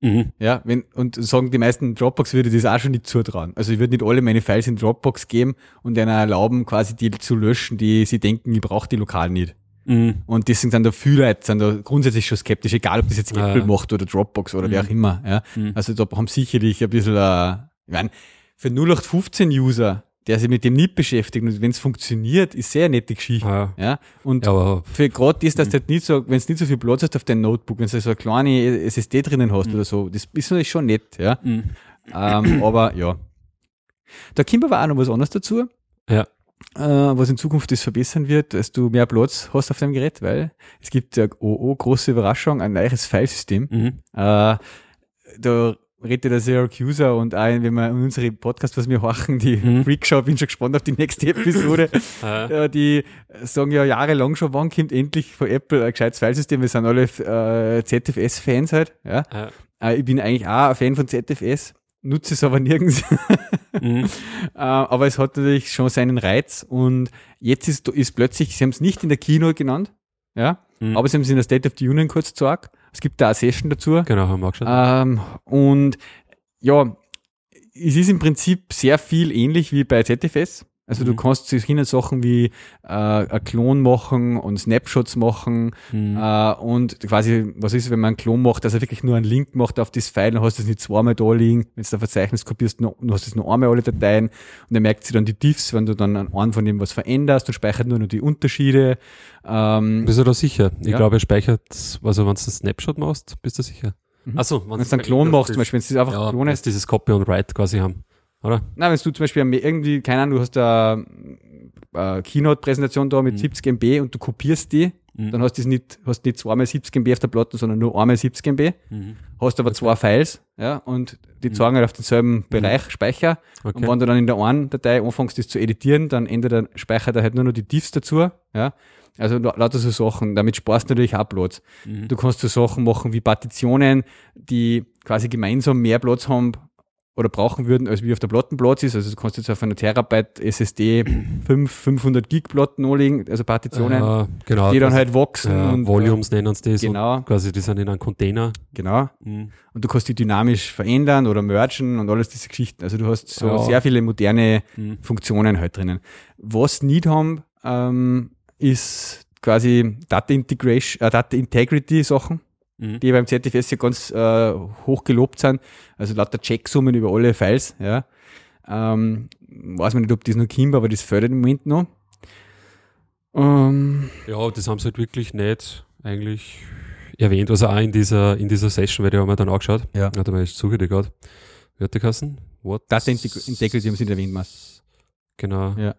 Mhm. Ja, wenn, und sagen die meisten Dropbox würde das auch schon nicht zutrauen. Also ich würde nicht alle meine Files in Dropbox geben und einer erlauben, quasi die zu löschen, die sie denken, ich brauche die lokal nicht. Mhm. Und deswegen sind da viele Leute sind da grundsätzlich schon skeptisch, egal ob das jetzt Ja, Apple ja. macht oder Dropbox oder wer Mhm. auch immer. Ja. Mhm. Also da haben sicherlich ein bisschen, äh, ich mein, für 0815-User, der sich mit dem nicht beschäftigt und wenn es funktioniert, ist sehr nette Geschichte. Ja. Ja. Und ja, für gerade das, dass du halt nicht so, wenn es nicht so viel Platz hast auf deinem Notebook, wenn du so eine kleine SSD drinnen hast Mhm. oder so, das ist natürlich schon nett, ja. mhm. Ähm, *clears throat* aber ja. Da kommt aber auch noch was anderes dazu. Ja. Äh, was in Zukunft das verbessern wird, dass du mehr Platz hast auf deinem Gerät, weil es gibt ja, oh, oh große Überraschung, ein neues Filesystem. Mhm. Äh, da redet der User und auch, wenn wir in unsere Podcast, was wir horchen, die Mhm. Freakshow, bin schon gespannt auf die nächste Episode. *laughs* *laughs* Äh, die sagen ja jahrelang schon, wann kommt endlich von Apple ein gescheites Filesystem? Wir sind alle äh, ZFS-Fans halt. Ja. äh, Äh, ich bin eigentlich auch ein Fan von ZFS, nutze es aber nirgends. *laughs* mhm. Äh, aber es hat natürlich schon seinen Reiz und jetzt ist, ist plötzlich, sie haben es nicht in der Keynote genannt, ja, Mhm. aber sie haben es in der State of the Union kurz gesagt. Es gibt da eine Session dazu. Genau, haben wir auch geschaut. Ähm, und ja, es ist im Prinzip sehr viel ähnlich wie bei ZFS. Also du Mhm. kannst sich hin Sachen wie äh, ein Klon machen und Snapshots machen Mhm. äh, und quasi, was ist, wenn man einen Klon macht, dass er wirklich nur einen Link macht auf das File, dann hast du es nicht zweimal da liegen, wenn du ein Verzeichnis kopierst, nur, du hast es nur einmal alle Dateien und er merkt sich dann die Diffs, wenn du dann an einem von dem was veränderst und speichert nur noch die Unterschiede. Ähm, Bist du da sicher? Ich Ja. glaube, er speichert, also wenn du einen Snapshot machst, bist du sicher. Mhm. Achso, wenn du einen Klon machst, zum Beispiel, wenn du es einfach ja, klonest, dass dieses Copy und Write quasi haben, oder? Na, wenn du zum Beispiel irgendwie, keine Ahnung, du hast eine, eine Keynote-Präsentation da mit Mhm. 70 MB und du kopierst die, Mhm. dann hast du nicht, hast nicht zweimal 70 MB auf der Platte, sondern nur einmal 70 MB, Mhm. hast aber zwei Files, ja, und die Mhm. zeigen halt auf denselben Bereich Speicher. Und Okay. wenn du dann in der einen Datei anfängst, das zu editieren, dann ändert der Speicher halt nur noch die Diffs dazu, ja. Also la- lauter so Sachen, damit sparst du natürlich auch Platz. Mhm. Du kannst so Sachen machen wie Partitionen, die quasi gemeinsam mehr Platz haben oder brauchen würden, als wie auf der Plattenplatz ist. Also du kannst jetzt auf einer Terabyte SSD 5, 500 Gig Platten anlegen, also Partitionen, Äh, genau. die dann das- halt wachsen ja, und Volumes nennen sie das. Genau. Quasi, die sind in einem Container. genau. Mhm. Und du kannst die dynamisch verändern oder mergen und alles diese Geschichten. Also du hast so Ja. sehr viele moderne Mhm. Funktionen halt drinnen. Was nicht haben, ähm, ist quasi Data Integration, äh, Data Integrity Sachen. Mhm. die beim ZFS ja ganz äh, hoch gelobt sind. Also lauter Checksummen über alle Files, ja. Ähm, weiß man nicht, ob das noch kommt, aber das fördert im Moment noch. Ähm, Ja, das haben sie halt wirklich nicht eigentlich erwähnt. Also auch in dieser, in dieser Session, weil die haben wir dann angeschaut. Ja. Mal, ich suche die gerade. Wie hat die Kassen? What? Integ- Integrity haben sie nicht erwähnt, Mas. Genau. Ja.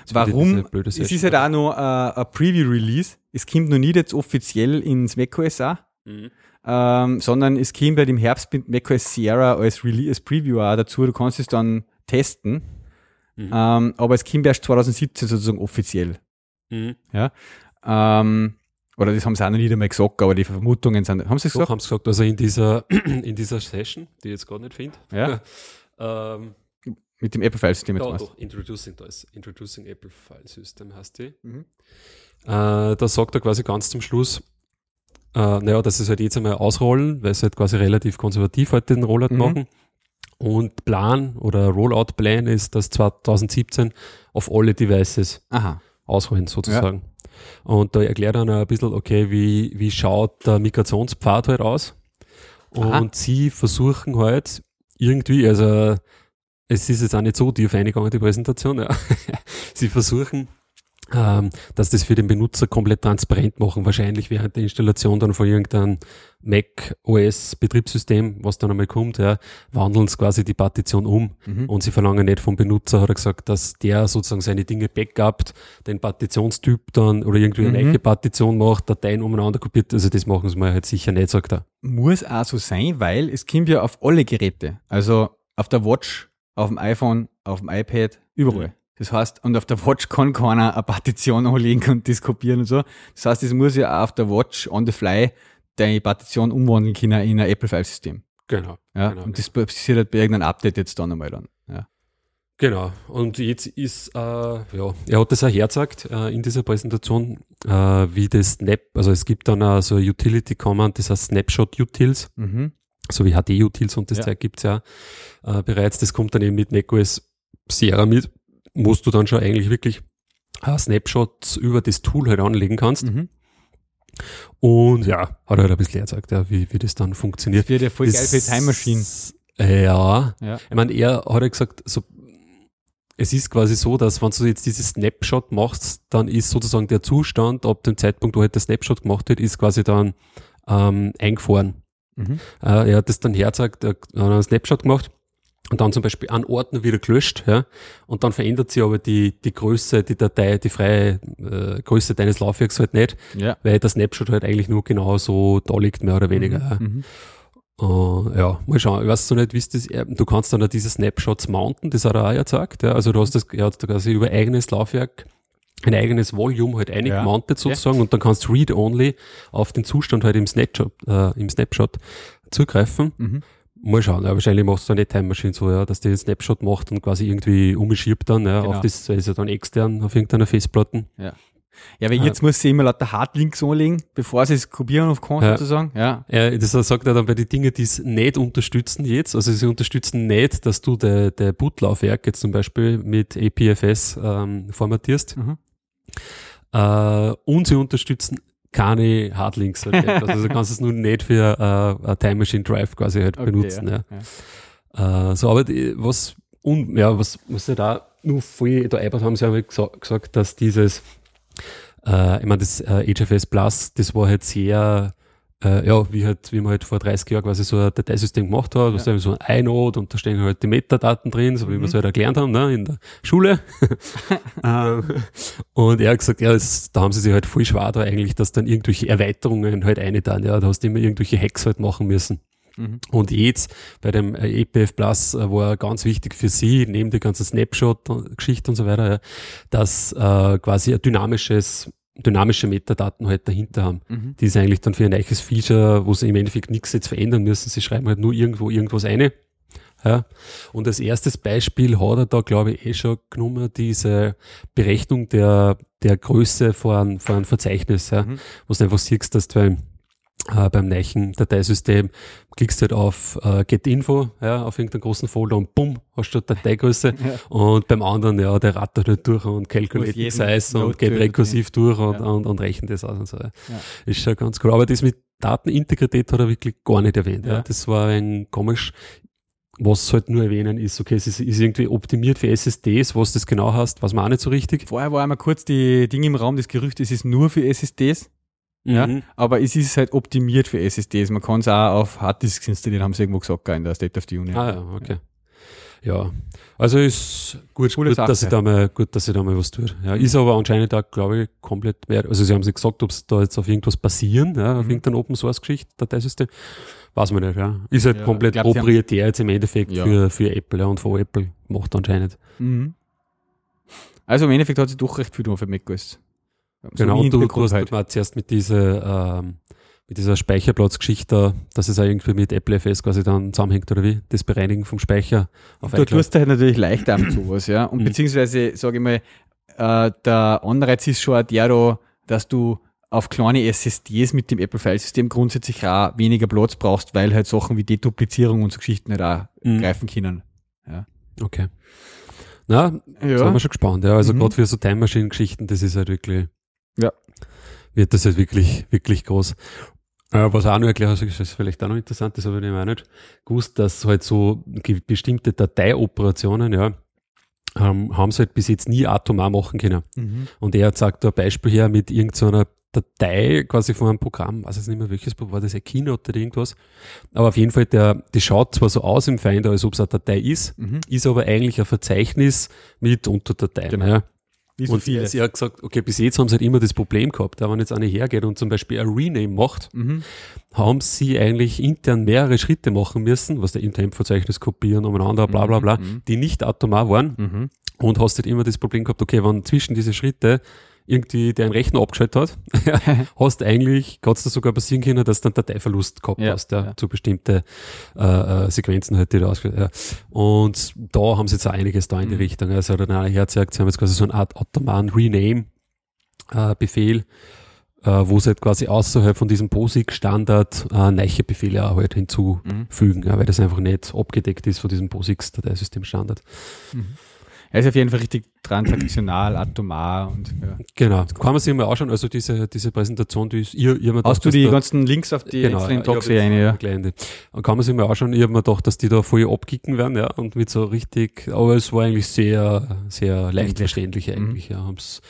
Jetzt wieder Warum? Es ist halt auch noch äh, ein Preview-Release. Es kommt noch nicht jetzt offiziell ins macOS auch, Mhm. ähm, sondern es kommt halt im Herbst mit macOS Sierra als, Rele als Preview auch dazu. Du kannst es dann testen. Mhm. Ähm, aber es kommt erst 2017 sozusagen offiziell. Mhm. Ähm, oder das haben sie auch noch nicht einmal gesagt, aber die Vermutungen sind. Haben sie es So gesagt? haben sie gesagt, also in dieser, *clears throat* in dieser Session, die ich jetzt gerade nicht finde, Ja. *laughs* ähm, Mit dem Apple-File-System jetzt meinst doch, Introducing, Introducing Apple File System heißt die. Mhm. Äh, da sagt er quasi ganz zum Schluss, äh, naja, dass sie es halt jetzt einmal ausrollen, weil sie halt quasi relativ konservativ halt den Rollout Mhm. machen. Und Plan oder Rollout-Plan ist, dass 2017 auf alle Devices Aha. ausrollen sozusagen. Und da erklärt er ein bisschen, okay, wie, wie schaut der Migrationspfad halt aus. Und Aha. sie versuchen halt irgendwie, also es ist jetzt auch nicht so tief eingegangen, die Präsentation, ja. *laughs* sie versuchen, dass das für den Benutzer komplett transparent machen, wahrscheinlich während der Installation dann von irgendeinem Mac OS Betriebssystem, was dann einmal kommt, ja, wandeln sie quasi die Partition um Mhm. und sie verlangen nicht vom Benutzer, hat er gesagt, dass der sozusagen seine Dinge backupt, den Partitionstyp dann oder irgendwie eine Mhm. neue Partition macht, Dateien umeinander kopiert, also das machen sie mal halt sicher nicht, sagt er. Muss auch so sein, weil es kommt ja auf alle Geräte. Also auf der Watch, auf dem iPhone, auf dem iPad, überall. Das heißt, und auf der Watch kann keiner eine Partition anlegen und das kopieren und so. Das heißt, es muss ja auch auf der Watch on the fly deine Partition umwandeln können in ein Apple-File-System. Genau. Ja, Genau, und das passiert halt bei irgendeinem Update jetzt dann einmal dann. Ja. Genau. Und jetzt ist, äh, ja, er hat das auch hergezeigt äh, in dieser Präsentation, äh, wie das Snap, also es gibt dann auch so eine Utility Command, das heißt Snapshot Utils, Mhm. so wie HD Utils und das Ja. Zeug gibt's ja äh, bereits. Das kommt dann eben mit macOS Sierra mit, musst du dann schon eigentlich wirklich äh, Snapshots über das Tool halt anlegen kannst. Mhm. Und ja, hat er halt ein bisschen hergezeigt, ja, wie, wie das dann funktioniert. Das wird ja voll geil für die Time Machine. Ja, Ja. ich meine, er hat ja gesagt, so, es ist quasi so, dass wenn du jetzt dieses Snapshot machst, dann ist sozusagen der Zustand ab dem Zeitpunkt, wo halt der Snapshot gemacht wird, ist quasi dann ähm, eingefroren. Mhm. Äh, er hat das dann hergezeigt, er hat einen Snapshot gemacht und dann zum Beispiel einen Ordner wieder gelöscht, ja, und dann verändert sich aber die, die Größe, die Datei, die freie äh, Größe deines Laufwerks halt nicht, Ja. weil der Snapshot halt eigentlich nur genau so da liegt, mehr oder weniger. ja. Mhm. Uh, ja, mal schauen. Ich weiß so nicht, wie das, äh, du kannst dann auch diese Snapshots mounten, das hat er auch gezeigt, ja. Also du hast das, er hat quasi über eigenes Laufwerk ein eigenes Volume halt eingemountet Ja. sozusagen und dann kannst du read-only auf den Zustand halt im Snapshot, äh, im Snapshot zugreifen. Mhm. Mal schauen, ja, wahrscheinlich machst du eine Time Machine so, ja, dass der den Snapshot macht und quasi irgendwie umschiebt dann, ja, Genau. auf das, ist ja dann extern auf irgendeiner Festplatte. Ja, weil Ja. jetzt muss sie immer lauter Hardlinks anlegen, bevor sie es kopieren auf kann, Ja. sozusagen. Ja. Ja, das sagt er dann bei den Dingen, die es nicht unterstützen jetzt. Also sie unterstützen nicht, dass du der der Bootlaufwerk jetzt zum Beispiel mit APFS ähm, formatierst. Mhm. Äh, und sie unterstützen keine Hardlinks. Halt also du kannst es nur nicht für äh, Time Machine Drive quasi halt Okay, benutzen. Ja. ja. Äh, so, aber die, was, und, ja, was, was sie da nur voll da einbaut haben, sie haben halt gesa gesagt, dass dieses, äh, ich meine, das äh, HFS Plus, das war halt sehr, äh, ja, wie halt, wie man halt vor 30 Jahren quasi so ein Dateisystem gemacht hat, was Ja. so ein iNode und da stehen halt die Metadaten drin, so wie Mhm. wir es halt erklärt haben, ne, in der Schule. *laughs* Ähm, und er hat gesagt, ja, das, da haben sie sich halt voll schwer da eigentlich, dass dann irgendwelche Erweiterungen halt eine dann, ja, da hast du immer irgendwelche Hacks halt machen müssen. Mhm. Und jetzt bei dem äh, EPF Plus äh, war ganz wichtig für sie, neben der ganzen Snapshot-Geschichte und so weiter, dass äh, quasi ein dynamisches, dynamische Metadaten halt dahinter haben. Mhm. Die ist eigentlich dann für ein neues Feature, wo sie im Endeffekt nichts jetzt verändern müssen. Sie schreiben halt nur irgendwo irgendwas eine. Ja. Und als erstes Beispiel hat er da, glaube ich, eh schon genommen, diese Berechnung der, der Größe von, von einem Verzeichnis, ja. Mhm. wo du einfach siehst, dass du beim, äh, beim neuen Dateisystem klickst halt auf äh, Get Info, ja, auf irgendeinen großen Folder und bumm, hast du die Dateigröße. *laughs* Ja. Und beim anderen, ja, der rattert halt durch und calculate jeden size und geht rekursiv durch und, Ja. und, und rechnet das aus und so. Ja. Ist schon ganz cool. Aber das mit Datenintegrität hat er wirklich gar nicht erwähnt. Ja. Das war ein komisch. Was halt nur erwähnen ist, okay, es ist, ist irgendwie optimiert für SSDs, was das genau hast, weiß man auch nicht so richtig. Vorher war einmal kurz die Dinge im Raum, das Gerücht, es ist nur für SSDs, Ja. Mhm. aber es ist halt optimiert für SSDs. Man kann es auch auf Harddisks installieren, haben sie irgendwo gesagt, in der State of the Union. Ah ja, okay. Ja, also ist gut, gut Sache. dass ich da mal, gut, dass ich da mal was tue. Ja, ist aber anscheinend auch, glaube ich, komplett mehr. Also sie haben sich gesagt, ob es da jetzt auf irgendwas basieren, ja, auf Mhm. irgendeine Open Source Geschichte, Dateisystem. Weiß man nicht, ja. Ist halt Ja, komplett glaub, proprietär jetzt im Endeffekt Ja. für, für Apple ja, und von Apple gemacht anscheinend. Mhm. Also im Endeffekt hat sie doch recht viel tun für macOS. Genau, und du, du hast halt. halt. zuerst mit dieser, ähm, mit dieser Speicherplatzgeschichte, da, dass es auch irgendwie mit Apple FS quasi dann zusammenhängt, oder wie? Das Bereinigen vom Speicher auf Du tust halt natürlich leichter mit *clears throat* sowas, ja. Und Mhm. beziehungsweise, sage ich mal, äh, der Anreiz ist schon auch der da, dass du auf kleine SSDs mit dem Apple-File-System grundsätzlich auch weniger Platz brauchst, weil halt Sachen wie Deduplizierung und so Geschichten halt auch Mhm. greifen können. Okay. Na, Da sind wir schon gespannt, ja. Also Mhm. gerade für so Time Machine Geschichten, das ist halt wirklich, Ja. wird das halt wirklich, wirklich groß. Äh, was auch noch erklärt hast, ist vielleicht auch noch interessant, das habe ich nämlich auch nicht gewusst, dass halt so bestimmte Dateioperationen, ja, ähm, haben sie halt bis jetzt nie atomar machen können. Mhm. Und er sagt da ein Beispiel her mit irgendeiner Datei quasi von einem Programm, weiß jetzt nicht mehr welches, war das ein Keynote oder irgendwas. Aber auf jeden Fall, der, die schaut zwar so aus im Finder, als ob es eine Datei ist, Mhm. ist aber eigentlich ein Verzeichnis mit Unterdateien. Genau. Ja. Wie so Und viele. sie hat gesagt, okay, bis jetzt haben sie halt immer das Problem gehabt, da wenn jetzt eine hergeht und zum Beispiel ein Rename macht, Mhm. haben sie eigentlich intern mehrere Schritte machen müssen, was der im Temp-Verzeichnis kopieren, umeinander, bla bla bla, Mhm. die nicht atomar waren Mhm. und hast halt immer das Problem gehabt, okay, wenn zwischen diese Schritte irgendwie der einen Rechner abgeschaltet hat, *laughs* hast eigentlich, kannst du sogar passieren können, dass du einen Dateiverlust gehabt Ja, hast, ja, ja. zu bestimmte äh, äh, Sequenzen halt, die da ja. Und da haben sie jetzt auch einiges da in die Mhm. Richtung. Also hat einer hergezeigt, sie haben jetzt quasi so eine Art atomaren Rename-Befehl, äh, wo sie halt quasi außerhalb von diesem POSIX-Standard äh, neue Befehle auch halt hinzufügen, Mhm. ja, weil das einfach nicht abgedeckt ist von diesem POSIX-Dateisystem-Standard. Mhm. Er ist auf jeden Fall richtig transaktional, atomar und ja. Genau, kann man sich mal anschauen. Also diese, diese Präsentation, die ist ihr, ihr Hast du die ganzen Links auf die einzelnen Talks rein, ja? Kleine. Und kann man sich mal anschauen. Ich habe mir gedacht, dass die da voll abkicken werden, ja, und mit so richtig, aber es war eigentlich sehr, sehr leicht verständlich Mhm. eigentlich, ja, haben's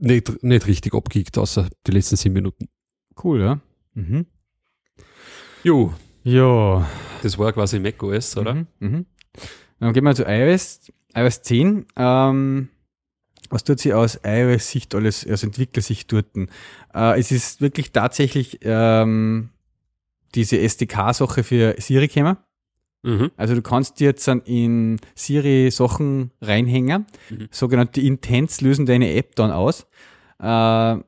nicht, nicht richtig abgekickt, außer die letzten sieben Minuten. Cool, ja. Mhm. Jo, Ja. das war quasi macOS, oder? Mhm. Mhm. Dann gehen wir zu iOS, iOS 10. Ähm, was tut sie aus iOS-Sicht alles, aus Entwicklersicht dort? Äh, es ist wirklich tatsächlich ähm, diese SDK-Sache für Siri gekommen. Mhm. Also du kannst dir jetzt an in Siri Sachen reinhängen. Mhm. Sogenannte Intents lösen deine App dann aus. Äh,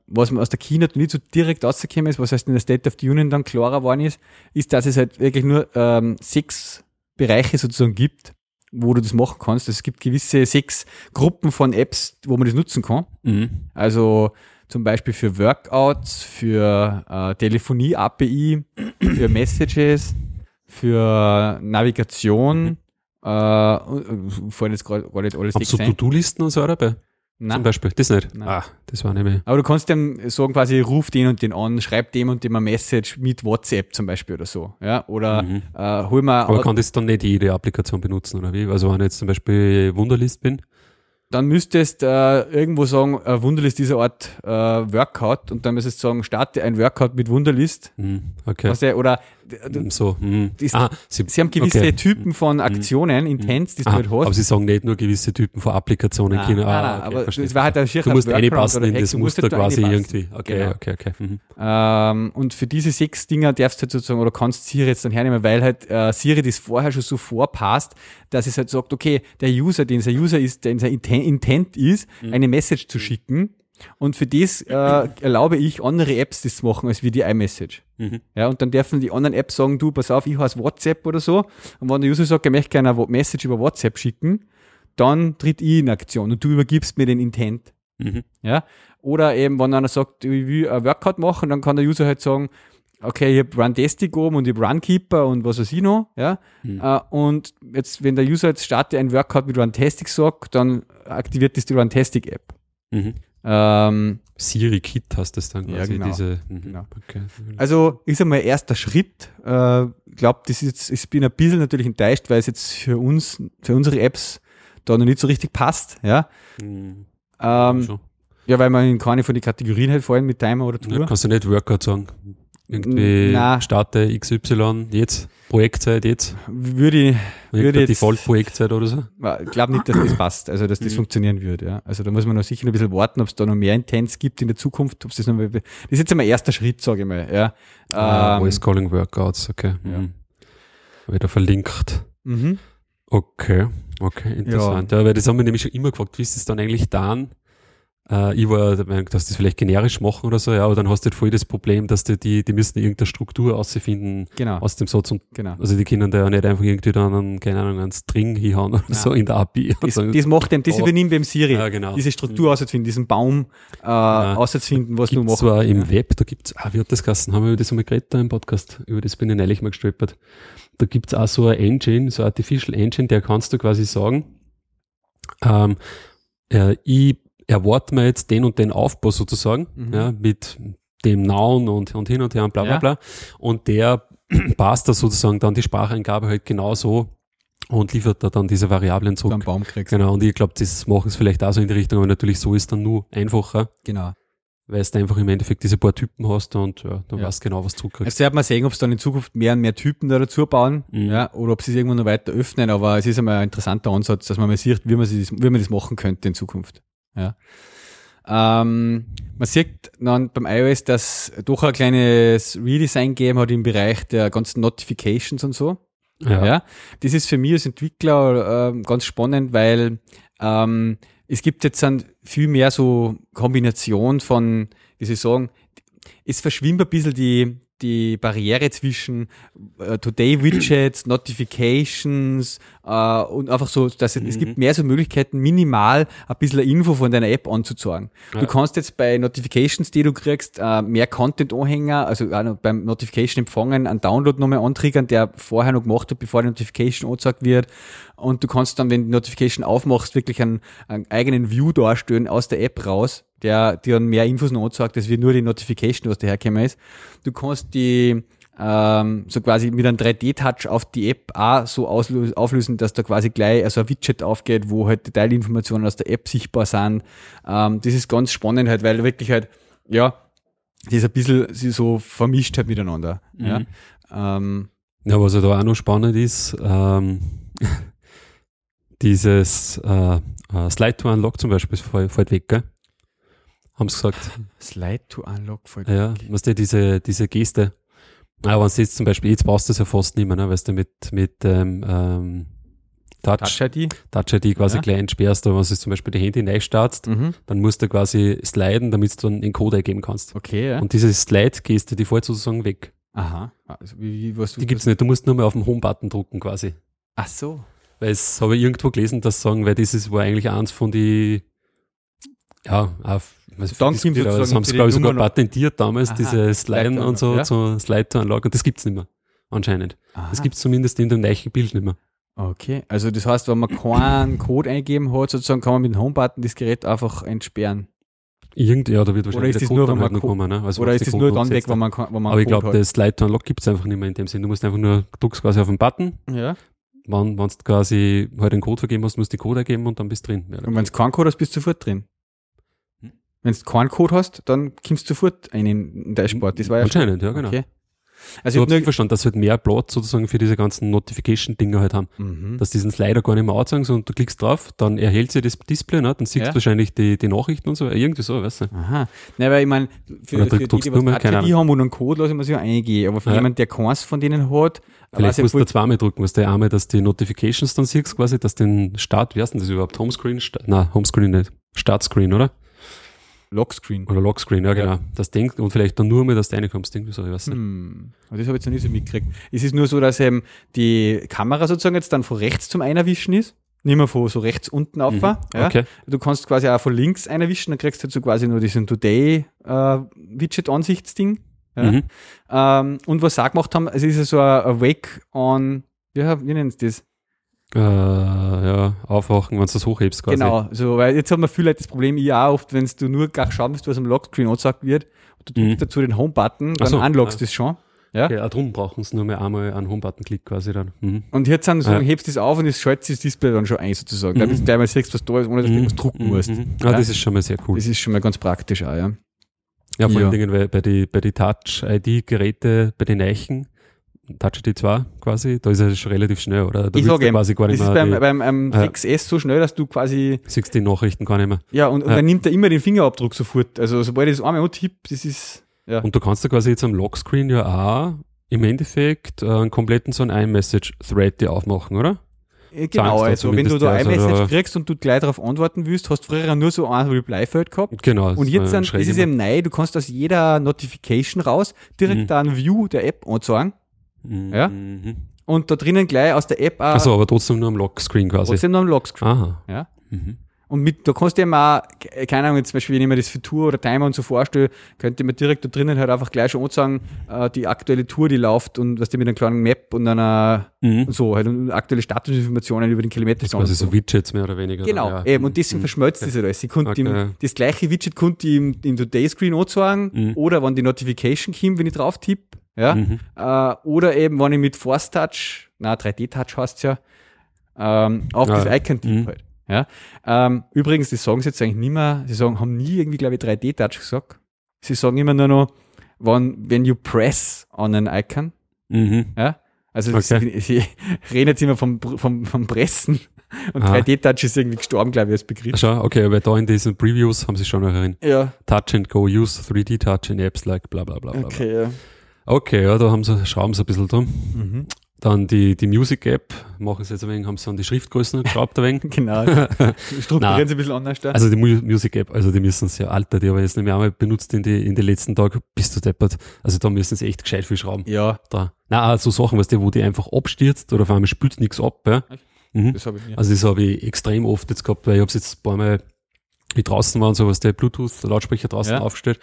was mir aus der Keynote nicht so direkt rausgekommen ist, was heißt in der State of the Union dann klarer geworden ist, ist, dass es halt wirklich nur ähm, sechs Bereiche sozusagen gibt, wo du das machen kannst. Es gibt gewisse sechs Gruppen von Apps, wo man das nutzen kann. Mhm. Also zum Beispiel für Workouts, für äh, Telefonie-API, für Messages, für Navigation. Äh, und- vorhin jetzt gerade gar nicht alles Hast du. To-Do-Listen und so dabei? Zum Nein. Beispiel? Das nicht? Nein. Ah, das war nicht mehr. Aber du kannst dem sagen quasi, ruf den und den an, schreib dem und dem ein Message mit WhatsApp zum Beispiel oder so. Ja, oder Mhm. äh, hol mal, Aber kann das dann nicht jede Applikation benutzen, oder wie? Also wenn ich jetzt zum Beispiel Wunderlist bin, dann müsstest äh, irgendwo sagen, äh, Wunderlist dieser Art äh, Workout und dann müsstest du sagen, starte ein Workout mit Wunderlist. hm, okay. Was der, oder Hm, So, hm. Das- ah, sie, sie haben gewisse okay. Typen von Aktionen, Intents, die du ah, halt aber hast. sie sagen nicht nur gewisse Typen von Applikationen. Nein, können. nein, ah, nein, okay, aber verstehe. es war halt ein Du musst reinpassen in das Muster quasi irgendwie. Okay, Genau. okay, okay. Mhm. Ähm, und für diese sechs Dinger darfst du halt sozusagen oder kannst Siri jetzt dann hernehmen, weil halt äh, Siri das vorher schon so vorpasst, dass es halt sagt, okay, der User, den sein User ist, den sein Inten- Intent ist, eine Message zu schicken. Und für das äh, erlaube ich andere Apps das zu machen, als wie die iMessage. Mhm. Ja, und dann dürfen die anderen Apps sagen, du, pass auf, ich heiße WhatsApp oder so. Und wenn der User sagt, er möchte gerne eine Message über WhatsApp schicken, dann tritt ich in Aktion und du übergibst mir den Intent. Mhm. Ja? Oder eben, wenn einer sagt, ich will ein Workout machen, dann kann der User halt sagen, okay, ich habe Runtastic oben und ich habe Runkeeper und was weiß ich noch, ja. Mhm. Äh, und jetzt, wenn der User jetzt starte ein Workout mit Runtastic sagt, dann aktiviert das die Runtastic App. Mhm. Ähm, Siri Kit hast das dann Ja, quasi, genau. diese. Mhm. Genau. Okay. also ist einmal erster Schritt. Äh, ich glaube, das ist jetzt, ich bin ein bisschen natürlich enttäuscht, weil es jetzt für uns, für unsere Apps da noch nicht so richtig passt, ja. Mhm. Ähm, ja, weil man in keine von den Kategorien halt fallen mit Timer oder Tour. Ja, kannst du nicht Workout sagen. Irgendwie Na. starte XY jetzt, Projektzeit jetzt, Würde ich, Würde die jetzt- Default-Projektzeit oder so. Ich glaube nicht, dass das *laughs* passt, also dass das Mhm. funktionieren würde. Ja. Also da muss man noch sicher noch ein bisschen warten, ob es da noch mehr Intents gibt in der Zukunft. Ob's das, noch das ist jetzt einmal erster Schritt, sage ich mal. Ja. Ah, Ähm, Voice Calling Workouts, okay. Ja. Mhm. Wieder verlinkt. mhm. Okay, okay, interessant. Ja. weil das haben wir nämlich schon immer gefragt, wie ist es dann eigentlich dann? Äh, ich war der Meinung, dass das vielleicht generisch machen oder so, ja, aber dann hast du halt voll das Problem, dass die, die, die müssen irgendeine Struktur ausfinden Genau, aus dem Satz und genau. also die können da ja nicht einfach irgendwie dann einen, keine Ahnung, einen String hinhauen oder so in der API. Das, Also, das macht dem, das übernimmt dem Siri. ja, genau. Diese Struktur auszufinden, diesen Baum äh, auszufinden, was du Gibt machst. zwar im ja. Web, da gibt's, ah, wie hat das geheißen? Haben wir über das einmal geredet da im Podcast? Über das bin ich neulich mal gestolpert. Da gibt's auch so ein Engine, so ein Artificial Engine, der kannst du quasi sagen, ähm, äh, ich erwarte mir jetzt den und den Aufbau sozusagen, Mhm. ja, mit dem Noun und, und hin und her und bla bla Ja. bla. Und der *clears throat* passt da sozusagen dann die Spracheingabe halt genauso und liefert da dann diese Variablen zurück. Baum kriegst. Genau, und ich glaube, das machen es vielleicht auch so in die Richtung, aber natürlich so ist dann nur einfacher Genau. weil du einfach im Endeffekt diese paar Typen hast und ja, dann Ja. weißt du genau, was du zurückkriegst. Jetzt wird man sehen, ob es dann in Zukunft mehr und mehr Typen da dazu bauen, Mhm. ja, oder ob sie es irgendwann noch weiter öffnen, aber es ist einmal ein interessanter Ansatz, dass man mal sieht, wie man, das, wie man das machen könnte in Zukunft. Ja. Ähm, man sieht dann beim iOS, dass doch ein kleines Redesign gegeben hat im Bereich der ganzen Notifications und so. Ja. Das ist für mich als Entwickler ähm, ganz spannend, weil ähm, es gibt jetzt dann viel mehr so Kombination von, wie soll ich sagen, es verschwimmt ein bisschen die, die Barriere zwischen äh, Today-Widgets, Notifications äh, und einfach so, dass es, es Mhm. gibt mehr so Möglichkeiten, minimal ein bisschen Info von deiner App anzuzeigen. Ja. Du kannst jetzt bei Notifications, die du kriegst, äh, mehr Content-Anhänger, also noch beim Notification empfangen, einen Download nochmal antriggern, der vorher noch gemacht hat, bevor die Notification angezeigt wird. Und du kannst dann, wenn die Notification aufmachst, wirklich einen, einen eigenen View darstellen aus der App raus, der dir dann mehr Infos noch anzeigt, als wie nur die Notification, was dahergekommen ist. Du kannst die ähm, so quasi mit einem 3D-Touch auf die App auch so auflösen, dass da quasi gleich also ein Widget aufgeht, wo halt Detailinformationen aus der App sichtbar sind. Ähm, das ist ganz spannend halt, weil wirklich halt, ja, das ist ein bisschen sie so vermischt halt miteinander. Ja. Mhm. Ähm, Ja, was ja da auch noch spannend ist, ähm, *laughs* dieses äh, äh, Slide to Unlock zum Beispiel fällt weg, gell? Haben sie gesagt. Slide to Unlock voll Ja, weißt du, diese, diese Geste. Ja, wenn du jetzt zum Beispiel, jetzt brauchst du es ja fast nicht mehr, ne? weißt du, mit, mit ähm, ähm, Touch, Touch ID. Touch ID quasi Ja. gleich entsperrst, aber wenn du zum Beispiel die Handy neu startst, Mhm. dann musst du quasi sliden, damit du dann einen Code eingeben kannst. Okay, ja. Und diese Slide-Geste, die fällt sozusagen weg. Aha. Also, wie, wie, was, Die gibt's nicht. Du musst nur mal auf den Home-Button drucken quasi. Ach so. Weil es habe ich irgendwo gelesen, dass sagen, weil das ist, war eigentlich eins von die, ja, auf, was Dann das, kommt das sozusagen haben sie, glaube ich, sogar patentiert damals, Aha, diese Sliden und so, ja. so Slide-to-Unlock. Und das gibt's nicht mehr, anscheinend. Das gibt's zumindest in dem neuen Bild nicht mehr. Okay, also das heißt, wenn man keinen Code eingeben hat, sozusagen kann man mit dem Home-Button das Gerät einfach entsperren. Irgend, ja, da wird Oder wahrscheinlich ist der das Code nur, halt man noch kommen. Ne? Also Oder ist das nur dann weg, wenn man, wenn man Aber ich einen glaube, das Slide-to-Unlock gibt's einfach nicht mehr in dem Sinn. Du musst einfach nur, du drückst quasi auf den Button? Ja. wann, wenn du quasi halt den Code vergeben hast, musst du den Code eingeben und dann bist du drin. Ja, Und wenn du keinen Code hast, bist du sofort drin. Wenn du keinen Code hast, dann kommst du sofort ein in den Dashboard. Das war ja Anscheinend, ja, genau. Okay. Also ich habe verstanden, dass sie halt mehr Platz sozusagen für diese ganzen Notification-Dinger halt haben. mhm. Dass diesen Slider gar nicht mehr anzeigen, sondern du klickst drauf, dann erhält sie das Display, ne? dann siehst Ja. du wahrscheinlich die, die Nachrichten und so, irgendwie so, weißt du. Aha. Nein, weil ich meine, für, Oder für die, die nur was haben und einen Code, lasse ich mir sich ja eingehen. Aber für Ja. jemanden, der keins von denen hat, Vielleicht weiß ich musst du zweimal drücken, was der einmal, dass die Notifications dann siehst, quasi, dass den Start, wie heißt denn das überhaupt? Homescreen? Sta- Na, Homescreen nicht. Startscreen, oder? Lockscreen. Oder Lockscreen, ja, Ja. genau. Das denkt und vielleicht dann nur dass du reinkommst, irgendwie so, ich weiß nicht. Hm. Aber das habe ich jetzt noch nicht so mitgekriegt. Es ist nur so, dass eben die Kamera sozusagen jetzt dann von rechts zum Einerwischen ist. Nicht mehr von so rechts unten auf. Mhm. Ja? Okay. Du kannst quasi auch von links einwischen, dann kriegst du so quasi nur diesen Today-Widget-Ansichtsding. ja? Mhm. Ähm, und was sie auch gemacht haben, es ist ja so ein Wake on, wie, wie nennen sie das? Äh, ja, aufwachen, wenn du das hochhebst, quasi. Genau, so, weil jetzt haben wir viele Leute das Problem, ich auch oft, wenn du nur gar schauen musst, was am Lockscreen angesagt wird, und du drückst Mhm. dazu den Home-Button, dann so, unlockst du ja. das schon. Ja? Ja, darum brauchen sie nur mehr einmal einen Home-Button-Klick quasi dann. Mhm. Und jetzt dann so, Ja. hebst du es auf und es schaltet sich das Display dann schon ein, sozusagen. Damit Mhm. du gleich mal siehst, was da ist, ohne dass du irgendwas drucken musst. Mhm. Ah, Ja. das ist schon mal sehr cool. Das ist schon mal ganz praktisch auch, ja. Ja, vor Ja. allen Dingen, weil bei die, bei die Touch-ID-Geräte, bei den Eichen, Touch-ID 2 quasi, da ist er schon relativ schnell, oder? Da Ich willst sag du eben, quasi gar Das nicht ist mehr, beim, die, beim ähm, Ja. 6S so schnell, dass du quasi, siehst die Nachrichten gar nicht mehr. ja, und, und Ja. dann nimmt er immer den Fingerabdruck sofort. Also, sobald ich das einmal antippe, das ist, ja. Und du kannst ja quasi jetzt am Lockscreen ja auch im Endeffekt äh, einen kompletten so einen iMessage-Thread dir aufmachen, oder? Äh, Genau, also wenn du da ein also Message da- kriegst und du gleich darauf antworten willst, hast du früher nur so ein Reply-Feld gehabt. Genau. Und jetzt dann, das ist eben neu, du kannst aus jeder Notification raus direkt Mhm. da ein View der App anzeigen ja? Mhm. und da drinnen gleich aus der App auch Achso, aber trotzdem nur am Lockscreen quasi. trotzdem noch ein Lockscreen. Aha. Ja? Mhm. Und mit, da kannst du eben auch, ke- keine Ahnung, jetzt zum Beispiel, wenn ich mir das für Tour oder Timer und so vorstelle, könnte mir direkt da drinnen halt einfach gleich schon anzeigen, äh, die aktuelle Tour, die läuft und was die mit einer kleinen Map und einer, Mhm. und so, halt, und aktuelle Statusinformationen über den Kilometerstand. Quasi und so Widgets mehr oder weniger. Genau, dann, ja. eben, und deswegen Mhm. verschmolzt das halt alles. Ich konnte Okay. ihm, das gleiche Widget konnte ich im, im Today-Screen anzeigen, Mhm. oder wenn die Notification kommt, wenn ich drauf tippe, ja, Mhm. äh, oder eben, wenn ich mit Force Touch, na 3D-Touch heißt ja, ähm, auf Ah, das Icon tippe mhm. halt. Ja. Ähm, übrigens, die sagen es jetzt eigentlich nicht mehr, sie sagen, haben nie irgendwie, glaube ich, 3D-Touch gesagt. Sie sagen immer nur noch, when, when you press on an icon, Mhm. ja. Also Okay. sie, sie reden jetzt immer vom, vom, vom Pressen und Ah. 3D-Touch ist irgendwie gestorben, glaube ich, als Begriff. Schau, okay, aber da in diesen Previews haben sie schon noch erinnert. Ja, Touch and Go, use 3D Touch in Apps like bla bla bla bla. bla. okay, ja. Okay, ja, da haben sie, schrauben sie ein bisschen drum. Mhm. Dann die, die Music App, machen sie jetzt ein wenig, haben sie an die Schriftgrößen geschraubt ein wenig. *laughs* Genau. *laughs* Strukturieren sie ein bisschen anders da. Also die Mu Music App, also die müssen es ja, Alter, die habe ich jetzt nicht mehr einmal benutzt in die, in den letzten Tagen, bist du deppert. Also da müssen sie echt gescheit viel schrauben. ja, Da. Na, so Sachen, weißt du, wo die einfach abstürzt oder auf einmal spült nichts ab, ja. Mhm. das habe ich nie. Also das habe ich extrem oft jetzt gehabt, weil ich habe es jetzt ein paar Mal, wie draußen waren, so was der Bluetooth-Lautsprecher draußen Ja. aufgestellt,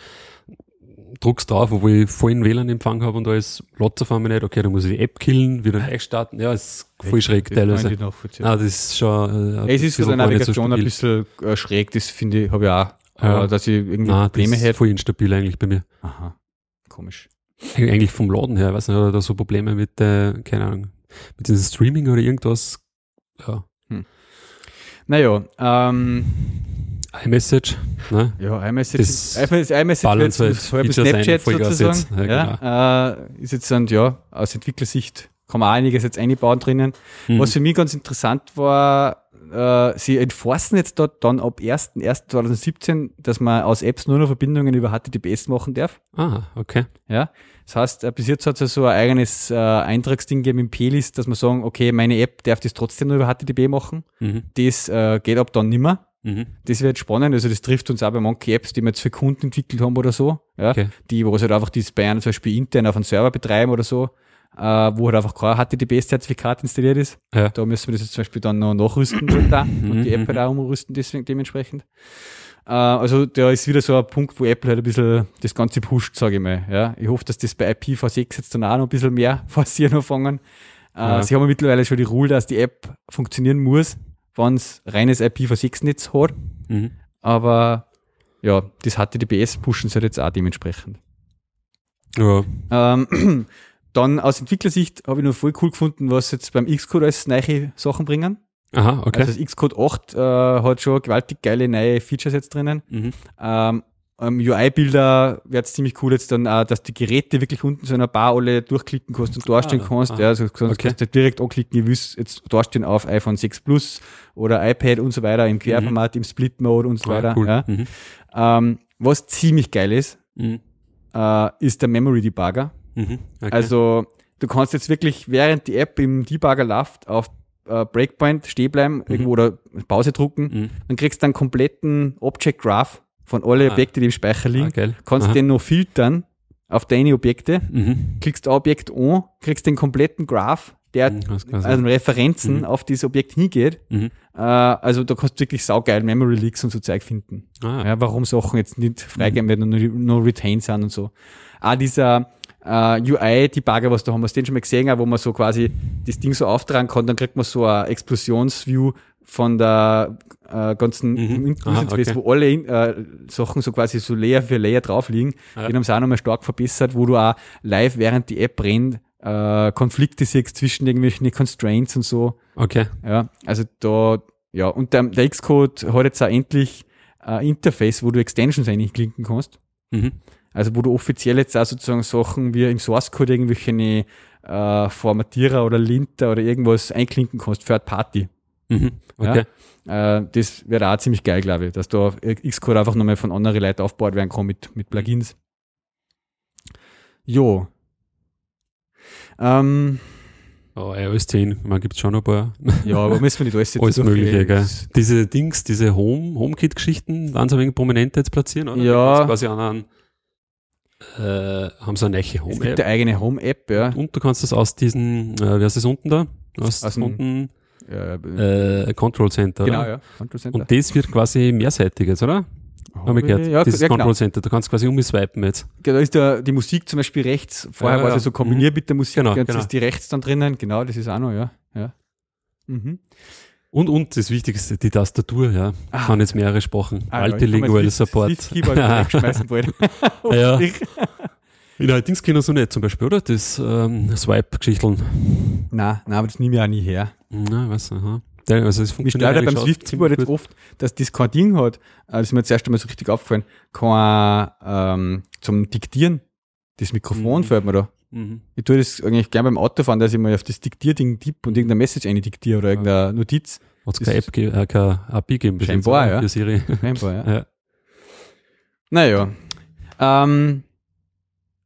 druckst drauf, wo ich vollen WLAN-Empfang habe und da ist Lotz auf einmal nicht, okay, dann muss ich die App killen, wieder neu starten, ja, ist voll schräg Das kann teilweise. ich. Ah, das ist schon, äh, es ist für gar nicht so Navigation ein bisschen äh, schräg, das finde ich, habe ich auch. Ja. Äh, dass ich irgendwie Nein, Probleme hätte. voll instabil eigentlich bei mir. Aha, komisch. Eig- Eigentlich vom Laden her, weiß nicht, oder da so Probleme mit, äh, keine Ahnung, mit diesem Streaming oder irgendwas. Ja, Naja, ähm, iMessage, ne? ja, iMessage, Das iMessage, iMessage wird so halb Snapchat sozusagen. jetzt. Ja, Ja, äh, ist jetzt dann, ja, aus Entwicklersicht kann man einiges jetzt einbauen drinnen. Mhm. Was für mich ganz interessant war, äh, sie enforcen jetzt dort dann ab 1.1.2017, dass man aus Apps nur noch Verbindungen über HTTPS machen darf. Ah, okay. Ja, das heißt, äh, bis jetzt hat es ja so ein eigenes äh, Eintragsding gegeben im P-List, dass man sagen, okay, meine App darf das trotzdem nur über HTTP machen. Mhm. Das äh, geht ab dann nimmer. Mhm. Das wird spannend. Also das trifft uns auch bei manchen Apps, die wir jetzt für Kunden entwickelt haben oder so. Ja, Okay. Die, wo sie halt einfach die Bayern zum Beispiel intern auf einem Server betreiben oder so. äh, wo halt einfach kein HTTPS-Zertifikat installiert ist. Ja. Da müssen wir das jetzt zum Beispiel dann noch nachrüsten dort da *laughs* und die Mhm, App halt auch umrüsten deswegen dementsprechend. Äh, also da ist wieder so ein Punkt, wo Apple halt ein bisschen das Ganze pusht, sage ich mal. Ja. Ich hoffe, dass das bei IPv6 jetzt dann auch noch ein bisschen mehr *laughs* forcieren anfangen. Äh, Ja. Sie haben mittlerweile schon die Rule, dass die App funktionieren muss, wenn es reines IPv6-Netz hat. Mhm. Aber ja, das HTTPS pushen sie halt jetzt auch dementsprechend. Ja. Ähm, *clears throat* dann aus Entwicklersicht habe ich noch voll cool gefunden, was jetzt beim Xcode als neue Sachen bringen. Aha, okay. Also das Xcode 8 äh, hat schon gewaltig geile neue Features jetzt drinnen. mhm. Ähm, am UI-Bilder wird es ziemlich cool jetzt dann auch, dass die Geräte wirklich unten so ein paar alle durchklicken kannst und darstellen Ah, kannst. ah. Ja, also sonst Okay. kannst du direkt anklicken, ich will jetzt darstellen auf iPhone 6 Plus oder iPad und so weiter, im Querformat, im Split-Mode und so Ah, weiter. cool. Ja. Mhm. Ähm, was ziemlich geil ist, Mhm. äh, ist der Memory Debugger. Mhm. Okay. Also du kannst jetzt wirklich, während die App im Debugger läuft, auf äh, Breakpoint stehen bleiben irgendwo oder Pause drucken, Mhm. dann kriegst du einen kompletten Object Graph von alle Ah. Objekte, die im Speicher ah, liegen. geil. kannst Aha. den noch filtern auf deine Objekte, Mhm. klickst ein Objekt an, kriegst den kompletten Graph, der Mhm, also. Referenzen Mhm. auf dieses Objekt hingeht. Mhm. Äh, also da kannst du wirklich saugeil Memory Leaks und so Zeug finden. Ah, Ja, warum Sachen jetzt nicht freigegeben werden und nur, retained sind und so. Auch dieser äh, UI-Debugger, was da haben wir den schon mal gesehen, wo man so quasi das Ding so auftragen kann, dann kriegt man so ein Explosionsview von der äh, ganzen Mhm. Aha, Interface, okay. wo alle äh, Sachen so quasi so Layer für Layer drauf liegen. Ja. Den haben sie auch nochmal stark verbessert, wo du auch live, während die App rennt, äh, Konflikte siehst zwischen irgendwelchen Constraints und so. okay. Ja, also da, ja, und der, der Xcode hat jetzt auch endlich ein Interface, wo du Extensions eigentlich klinken kannst. Mhm. Also wo du offiziell jetzt auch sozusagen Sachen wie im Source Code irgendwelche äh, Formatierer oder Linter oder irgendwas einklinken kannst für eine Party. Mhm. Okay. Äh, das wäre auch ziemlich geil, glaube ich, dass da Xcode einfach nochmal von anderen Leuten aufgebaut werden kann mit, mit Plugins. Jo. Ähm, Oh, iOS 10, man gibt schon ein paar. ja, aber müssen wir nicht alles *laughs* jetzt Alles. Mögliche, gell? Diese Dings, diese Home, HomeKit-Geschichten, waren sie ein wenig prominenter jetzt platzieren, oder? Ja. Quasi an einen, äh, haben sie eine neue Es gibt Home-App. eine eigene Home-App, ja. Und du kannst das aus diesen, äh, wer ist das unten da? Aus, Aus unten, ja äh, Control Center, genau, oder? ja. Control Center. Und das wird quasi mehrseitig jetzt, oder? Haben wir gehört. Ja, Dieses ja, genau. Control Center, du kannst quasi umswipen jetzt. Da ist der, die Musik zum Beispiel rechts. Vorher Ja, war sie ja. so kombiniert mit der Musik. Genau, jetzt genau. ist die rechts dann drinnen. Genau, das ist auch noch, ja. ja. Mhm. Und, und das Wichtigste, die Tastatur, ja. Ah. Kann jetzt mehrere Sprachen. Ah, ja, Multilingual das Support. Das Keyboard *laughs* wegschmeißen wollte. *laughs* Ja. *laughs* In allerdings können so nicht zum Beispiel, oder? Das ähm, Swipe-Geschichteln. Nein, nein, aber das nehme ich auch nie her. Na, was, aha. Der, also es Mir funktioniert stört ja beim eigentlich Swift schon Keyboard jetzt oft, dass das kein Ding hat. Äh, Das ist mir zuerst einmal so richtig aufgefallen. Kein, ähm, zum Diktieren. Das Mikrofon Mhm. fällt mir da. Mhm. Ich tue das eigentlich gerne beim Autofahren, dass ich mal auf das Diktierding tippe und irgendeine Message eine diktiere oder irgendeine Notiz. Hat es keine App, ge- äh, keine API geben bis jetzt, Scheinbar, ja. Für Siri. *laughs* Scheinbar, ja. ja. Naja. Ähm,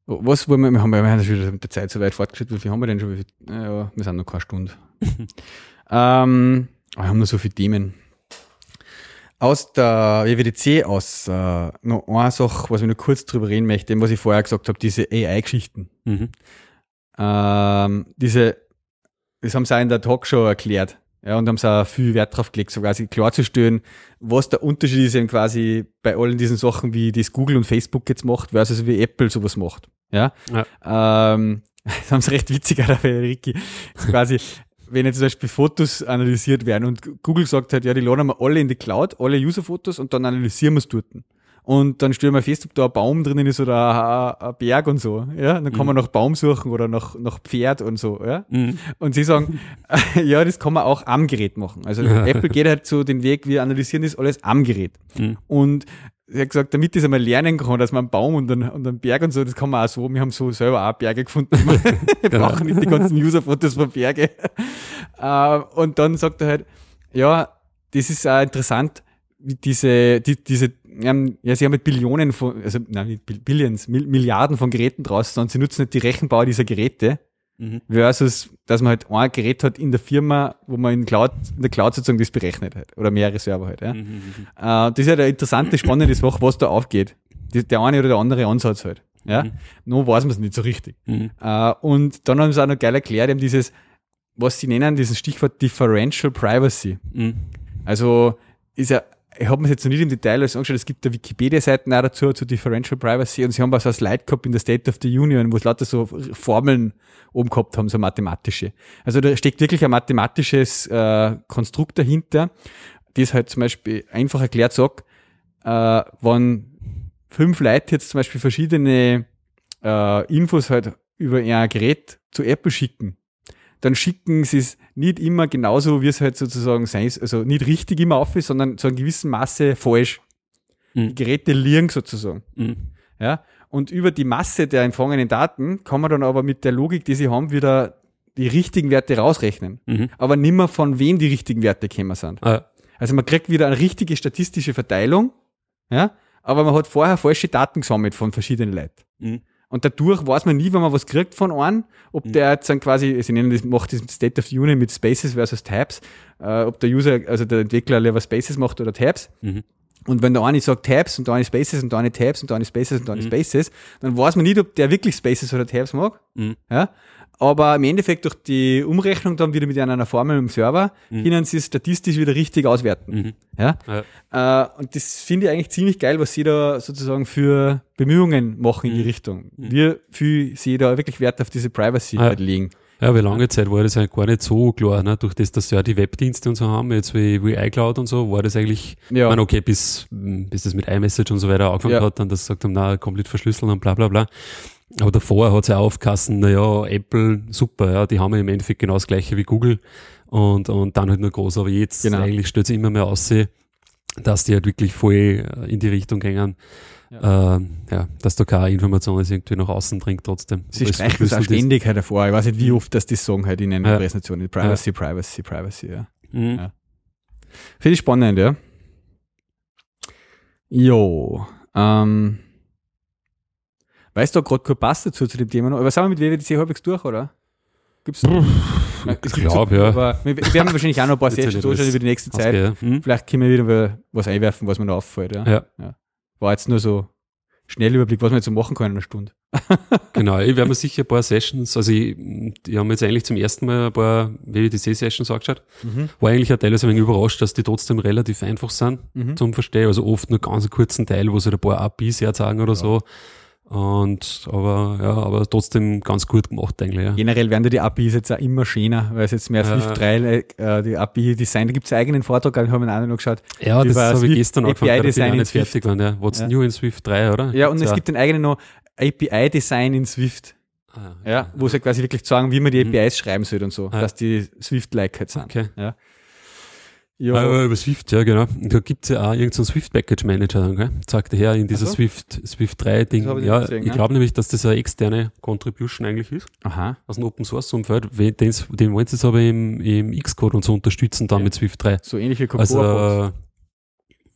was wollen wir, wir haben ja wir haben ja schon mit der Zeit so weit fortgeschritten, wie viel haben wir denn schon? Naja, wir sind noch keine Stunde. *laughs* ähm, wir haben noch so viele Themen. Aus der WWDC aus, äh, noch eine Sache, was ich noch kurz drüber reden möchte, was ich vorher gesagt habe, diese AI-Geschichten. Mhm. Ähm, diese, das haben sie auch in der Talkshow erklärt. Ja, und haben sie auch viel Wert drauf gelegt, so quasi klarzustellen, was der Unterschied ist eben quasi bei allen diesen Sachen, wie das Google und Facebook jetzt macht, versus wie Apple sowas macht. Ja. Ähm, *laughs* das haben sie recht witzig, *laughs* auch der Ricky. So quasi, wenn jetzt zum Beispiel Fotos analysiert werden und Google sagt halt, ja, die laden wir alle in die Cloud, alle User-Fotos und dann analysieren wir es dort. Und dann stellen wir fest, ob da ein Baum drinnen ist oder ein, ein Berg und so. Ja, dann kann man nach Baum suchen oder nach, nach Pferd und so. Ja. Mhm. Und sie sagen, *laughs* ja, das kann man auch am Gerät machen. Also *laughs* Apple geht halt so den Weg, wir analysieren das alles am Gerät. Mhm. Und sie hat gesagt, damit das einmal lernen kann, dass man einen Baum und einen, und einen Berg und so, das kann man auch so. Wir haben so selber auch Berge gefunden. *laughs* Wir brauchen nicht die ganzen User-Fotos von Berge. Äh, und dann sagt er halt, ja, das ist auch interessant, wie diese, die, diese, ähm, ja, sie haben mit Billionen von, also, nein, Bill- Billions, Mil Milliarden von Geräten draußen und sie nutzen nicht die Rechenbauer dieser Geräte Mhm. versus, dass man halt ein Gerät hat in der Firma, wo man in, Cloud, in der Cloud sozusagen das berechnet hat. Oder mehrere Server halt. Ja. Mhm. Äh, das ist ja eine interessante, spannende Sache, was da aufgeht. Die, der eine oder der andere Ansatz halt. Ja? Mhm. Noch weiß man es nicht so richtig. Mhm. Äh, und dann haben sie auch noch geil erklärt, eben dieses, was sie nennen, dieses Stichwort Differential Privacy. Mhm. Also ist ja, ich habe mir jetzt noch nicht im Detail alles angeschaut, es gibt da Wikipedia-Seiten auch dazu, zu Differential Privacy und sie haben auch so ein Slide gehabt in der State of the Union, wo es lauter so Formeln oben gehabt haben, so mathematische. Also da steckt wirklich ein mathematisches äh, Konstrukt dahinter, das halt zum Beispiel einfach erklärt sagt, äh, wenn fünf Leute jetzt zum Beispiel verschiedene äh, Infos halt über ihr Gerät zu Apple schicken, dann schicken sie es nicht immer genauso, wie es halt sozusagen sein ist, also nicht richtig immer auf ist, sondern zu einem gewissen Maße falsch. Mhm. Die Geräte liegen sozusagen. Mhm. Ja? Und über die Masse der empfangenen Daten kann man dann aber mit der Logik, die sie haben, wieder die richtigen Werte rausrechnen. Mhm. Aber nimmer von wem die richtigen Werte gekommen sind. Ah, Also man kriegt wieder eine richtige statistische Verteilung, ja, aber man hat vorher falsche Daten gesammelt von verschiedenen Leuten. mhm. Und dadurch weiß man nie, wenn man was kriegt von einem, ob Mhm. der jetzt dann quasi, sie nennen das, macht das State of the Union mit Spaces versus Tabs, äh, ob der User, also der Entwickler lieber Spaces macht oder Tabs. Mhm. Und wenn der eine sagt Tabs und der eine Spaces und der eine Tabs und der eine Spaces und der eine Mhm. Spaces, dann weiß man nicht, ob der wirklich Spaces oder Tabs mag. Mhm. Ja? Aber im Endeffekt durch die Umrechnung dann wieder mit einer Formel im Server, Mhm. können sie es statistisch wieder richtig auswerten. Mhm. Ja? Ja. Äh, und das finde ich eigentlich ziemlich geil, was sie da sozusagen für Bemühungen machen in die Mhm. Richtung. Wie viel sie da wirklich Wert auf diese Privacy Ja. halt legen. Ja, weil lange Zeit war das eigentlich gar nicht so klar, ne? durch das, dass ja die Webdienste und so haben, jetzt wie, wie iCloud und so, war das eigentlich, Ja. ich meine, okay, bis, bis das mit iMessage und so weiter angefangen Ja. hat, dann das gesagt haben, na, komplett verschlüsseln und bla bla bla. Aber davor hat es ja aufkassen, naja, Apple, super, ja, die haben ja im Endeffekt genau das gleiche wie Google und, und dann halt nur groß, aber jetzt Genau. eigentlich stellt sich immer mehr aus, dass die halt wirklich voll in die Richtung gehen, ja. ja, dass da keine Information ist irgendwie nach außen dringt trotzdem. Sie streichen das auch ständig halt hervor. Ich weiß nicht, wie oft das die sagen halt in einer Ja. Präsentation. Privacy, Privacy, Privacy, ja. Mhm. Ja. Finde ich spannend, ja. Jo, ähm, weißt du gerade kein Pass dazu zu dem Thema noch? Aber sind wir mit WWDC halbwegs durch, oder? Gibt's Nein, es Ich glaube, so- ja. Aber wir, wir werden wahrscheinlich auch noch ein paar *laughs* ja Sessions alles über die nächste Zeit. Ja. Mhm. Vielleicht können wir wieder was einwerfen, was mir noch auffällt. Ja. Ja. War jetzt nur so schnell Überblick, was wir jetzt so machen können in einer Stunde. *laughs* Genau, ich werde mir sicher ein paar Sessions, also ich, ich habe mir jetzt eigentlich zum ersten Mal ein paar WWDC-Sessions angeschaut. War eigentlich auch teilweise ein wenig überrascht, dass die trotzdem relativ einfach sind Mhm. zum Verstehen. Also oft nur ganz einen kurzen Teil, wo sie ein paar APIs herzeigen oder Ja. so. Und aber ja, aber trotzdem ganz gut gemacht eigentlich. Ja. Generell werden die APIs jetzt auch immer schöner, weil es jetzt mehr Ja. Swift 3, äh, die API-Design, da gibt es einen eigenen Vortrag, den haben wir auch noch geschaut. Ja, das habe ich Swift gestern angefangen, API ich Design in nicht fertig geworden. Ja. What's Ja. new in Swift 3, oder? Ja, und es gibt den eigenen noch API-Design in Swift, Ah, ja, wo sie quasi wirklich sagen, wie man die Mhm. APIs schreiben soll und so, Ja. dass die Swift-like halt sind. Okay. Ja. Ah, über Swift, ja, genau. Da gibt's ja auch irgendeinen Swift Package Manager, dann, gell? Sagt der Herr in dieser Ach so. Swift, Swift 3 Ding. Das hab ich nicht Ja, gesehen, ich ja. glaube nämlich, dass das eine externe Contribution eigentlich ist, Aha. aus dem Open Source Umfeld. Wen- den's- Den wollen sie jetzt aber im, im Xcode und so unterstützen dann Okay. mit Swift 3. So ähnliche Also, Cocoa-Bots.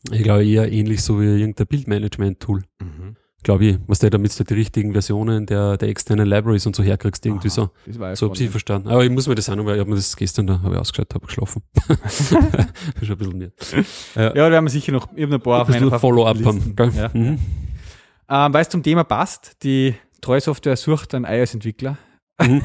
äh, ich glaube eher ähnlich so wie irgendein Bildmanagement-Tool. Mhm. Glaube ich, was der damit du die richtigen Versionen der, der externen Libraries und so herkriegst, irgendwie Aha, so. Das war ja So habe ich verstanden. Aber ich muss mir das auch nochmal, ich habe mir das gestern, da habe ich ausgeschaut, habe geschlafen. *laughs* Schon ein bisschen mehr. Ja, da werden wir sicher noch, ich hab noch ein paar bisschen meiner Follow-up haben. gell? Ja. Mhm. Ähm, weil es zum Thema passt, die Treu-Software sucht einen iOS-Entwickler. Mhm.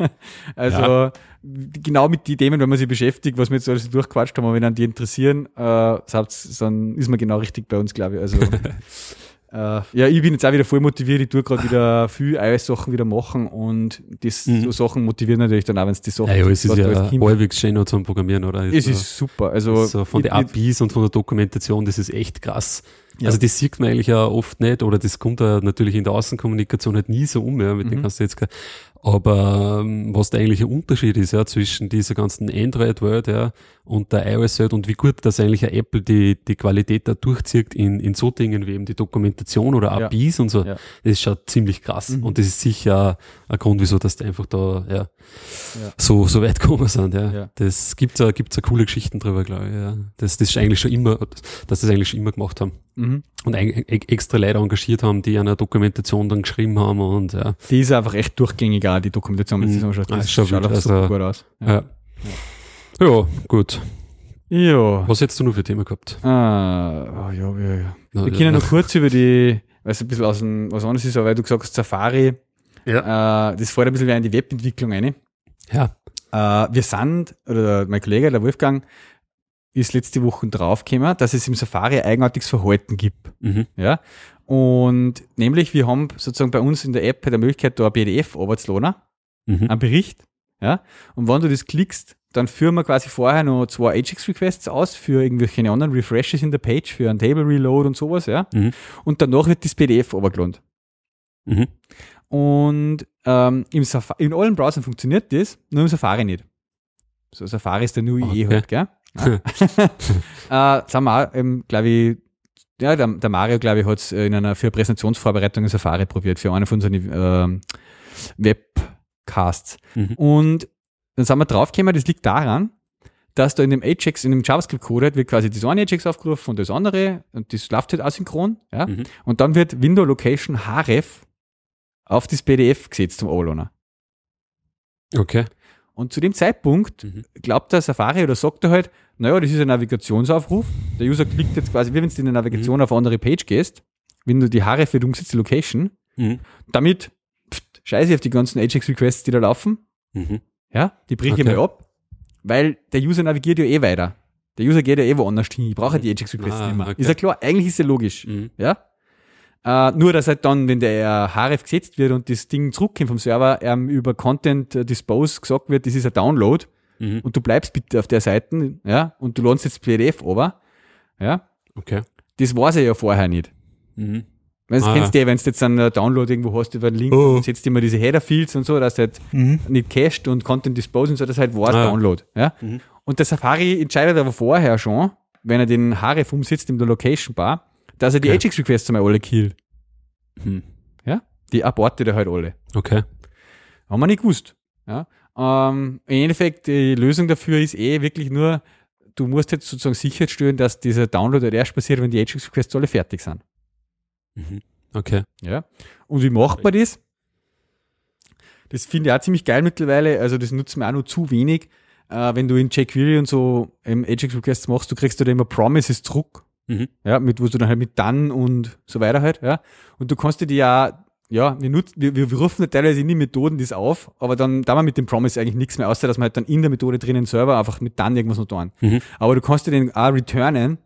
*laughs* also Ja. genau mit den Themen, wenn man sich beschäftigt, was wir jetzt alles durchquatscht haben, und wenn dann die interessieren, äh, dann ist man genau richtig bei uns, glaube ich. Also *laughs* ja, ich bin jetzt auch wieder voll motiviert, ich tue gerade wieder *laughs* viel iOS-Sachen wieder machen und das, Mhm. so Sachen motivieren natürlich dann auch, wenn es die Sachen Ja, ja, es ist ja halbwegs schön zum Programmieren, oder? Es ist super. Also, so von den APIs und von der Dokumentation, das ist echt krass. Ja. Also das sieht man eigentlich ja oft nicht oder das kommt ja natürlich in der Außenkommunikation halt nie so um, ja, mit Mhm. dem kannst du jetzt aber ähm, was der eigentliche Unterschied ist, ja, zwischen dieser ganzen Android-Welt, ja, und der iOS-Welt und wie gut das eigentlich Apple die, die Qualität da durchzieht in, in so Dingen wie eben die Dokumentation oder Ja. APIs und so, Ja. das ist schon ziemlich krass. Mhm. Und das ist sicher ein Grund, wieso dass die einfach da, ja, Ja. so, so weit gekommen sind, ja. Ja. Das gibt's ja, gibt's ja coole Geschichten drüber, glaube ich, ja. Das, das ist eigentlich schon immer, dass das eigentlich schon immer gemacht haben. Mhm. Und ein, extra Leute engagiert haben, die eine Dokumentation dann geschrieben haben und ja. Die ist einfach echt durchgängig, auch die Dokumentation, Mhm. das Das ist schon schaut wild, auch super also- gut aus. Ja, ja. gut. Ja. Was hättest du nur für Thema gehabt? Ah, oh, ja, ja, ja. Ja, Wir ja. können noch kurz über die weil es ein bisschen aus dem, was anderes ist, aber weil du gesagt hast, Safari, Ja. äh, das fällt ein bisschen wie in die Webentwicklung rein. Ja. Äh, wir sind, oder mein Kollege, der Wolfgang, ist letzte Woche draufgekommen, dass es im Safari ein eigenartiges Verhalten gibt. Mhm. Ja. Und nämlich, wir haben sozusagen bei uns in der App die Möglichkeit, da ein PDF runterzuladen, Mhm. einen Bericht. Ja. Und wenn du das klickst, dann führen wir quasi vorher noch zwei Ajax-Requests aus für irgendwelche anderen Refreshes in der Page, für einen Table Reload und sowas, ja. Mhm. Und danach wird das PDF runtergeladen. Mhm. Und ähm, im in allen Browsern funktioniert das, nur im Safari nicht. So Safari ist der neue Okay. eh halt, gell? *laughs* Ja. *laughs* äh, sind wir auch, ähm, glaube ich, ja, der, der Mario, glaube ich, hat es in einer für Präsentationsvorbereitung in Safari probiert, für einen von unseren ähm, Webcasts. Mhm. Und dann sind wir draufgekommen, das liegt daran, dass da in dem Ajax, in dem JavaScript-Code halt wird quasi das eine Ajax aufgerufen und das andere und das läuft halt asynchron, ja. Mhm. Und dann wird Window Location href auf das PDF gesetzt zum Overloader. Okay. Und zu dem Zeitpunkt Mhm. glaubt der Safari oder sagt er halt, naja, das ist ein Navigationsaufruf. Der User klickt jetzt quasi, wie wenn du in der Navigation auf eine andere Page gehst, wenn du die wird umgesetzt, die Location, Mhm. damit pft, scheiße ich auf die ganzen Ajax-Requests, die da laufen, Mhm. ja, die ich Okay. mal ab, weil der User navigiert ja eh weiter. Der User geht ja eh woanders hin. Ich brauche ja die Ajax-Requests Ah, nicht mehr. okay. Ist ja klar, eigentlich ist ja logisch. Mhm. Ja? Äh, nur, dass halt dann, wenn der href gesetzt wird und das Ding zurückkommt vom Server, ähm, über Content äh, Dispose gesagt wird, das ist ein Download Mhm. und du bleibst bitte auf der Seite, ja, und du ladest jetzt PDF over, ja, Okay. das weiß er ja vorher nicht. Mhm. Weil das Ah, kennst du ja, wenn du jetzt einen Download irgendwo hast über einen Link Oh. und setzt immer diese Header-Fields und so, dass du halt nicht cached und Content Dispose und so, das halt war Ah. Download, ja. Mhm. Und der Safari entscheidet aber vorher schon, wenn er den href umsetzt in der Location Bar, dass er die Okay. Ajax-Requests einmal alle killt. Mhm. Ja? Die abortet er halt alle. Okay. Haben wir nicht gewusst. Ja? Ähm, Im Endeffekt, die Lösung dafür ist eh wirklich nur, du musst jetzt sozusagen sicherstellen, dass dieser Download halt erst passiert, wenn die Ajax-Requests alle fertig sind. Mhm. Okay. Ja? Und wie macht man das? Das finde ich auch ziemlich geil mittlerweile. Also, das nutzt mir auch nur zu wenig. Äh, wenn du in jQuery und so ähm, Ajax-Requests machst, du kriegst da immer Promises zurück. Mhm. Ja, mit, wo du dann halt mit dann und so weiter halt, ja. Und du kannst dir die ja, ja, wir, nutzen, wir, wir rufen ja teilweise in die Methoden das auf, aber dann da man mit dem Promise eigentlich nichts mehr, außer dass man halt dann in der Methode drinnen selber einfach mit dann irgendwas noch tun. Mhm. Aber du kannst dir den auch returnen,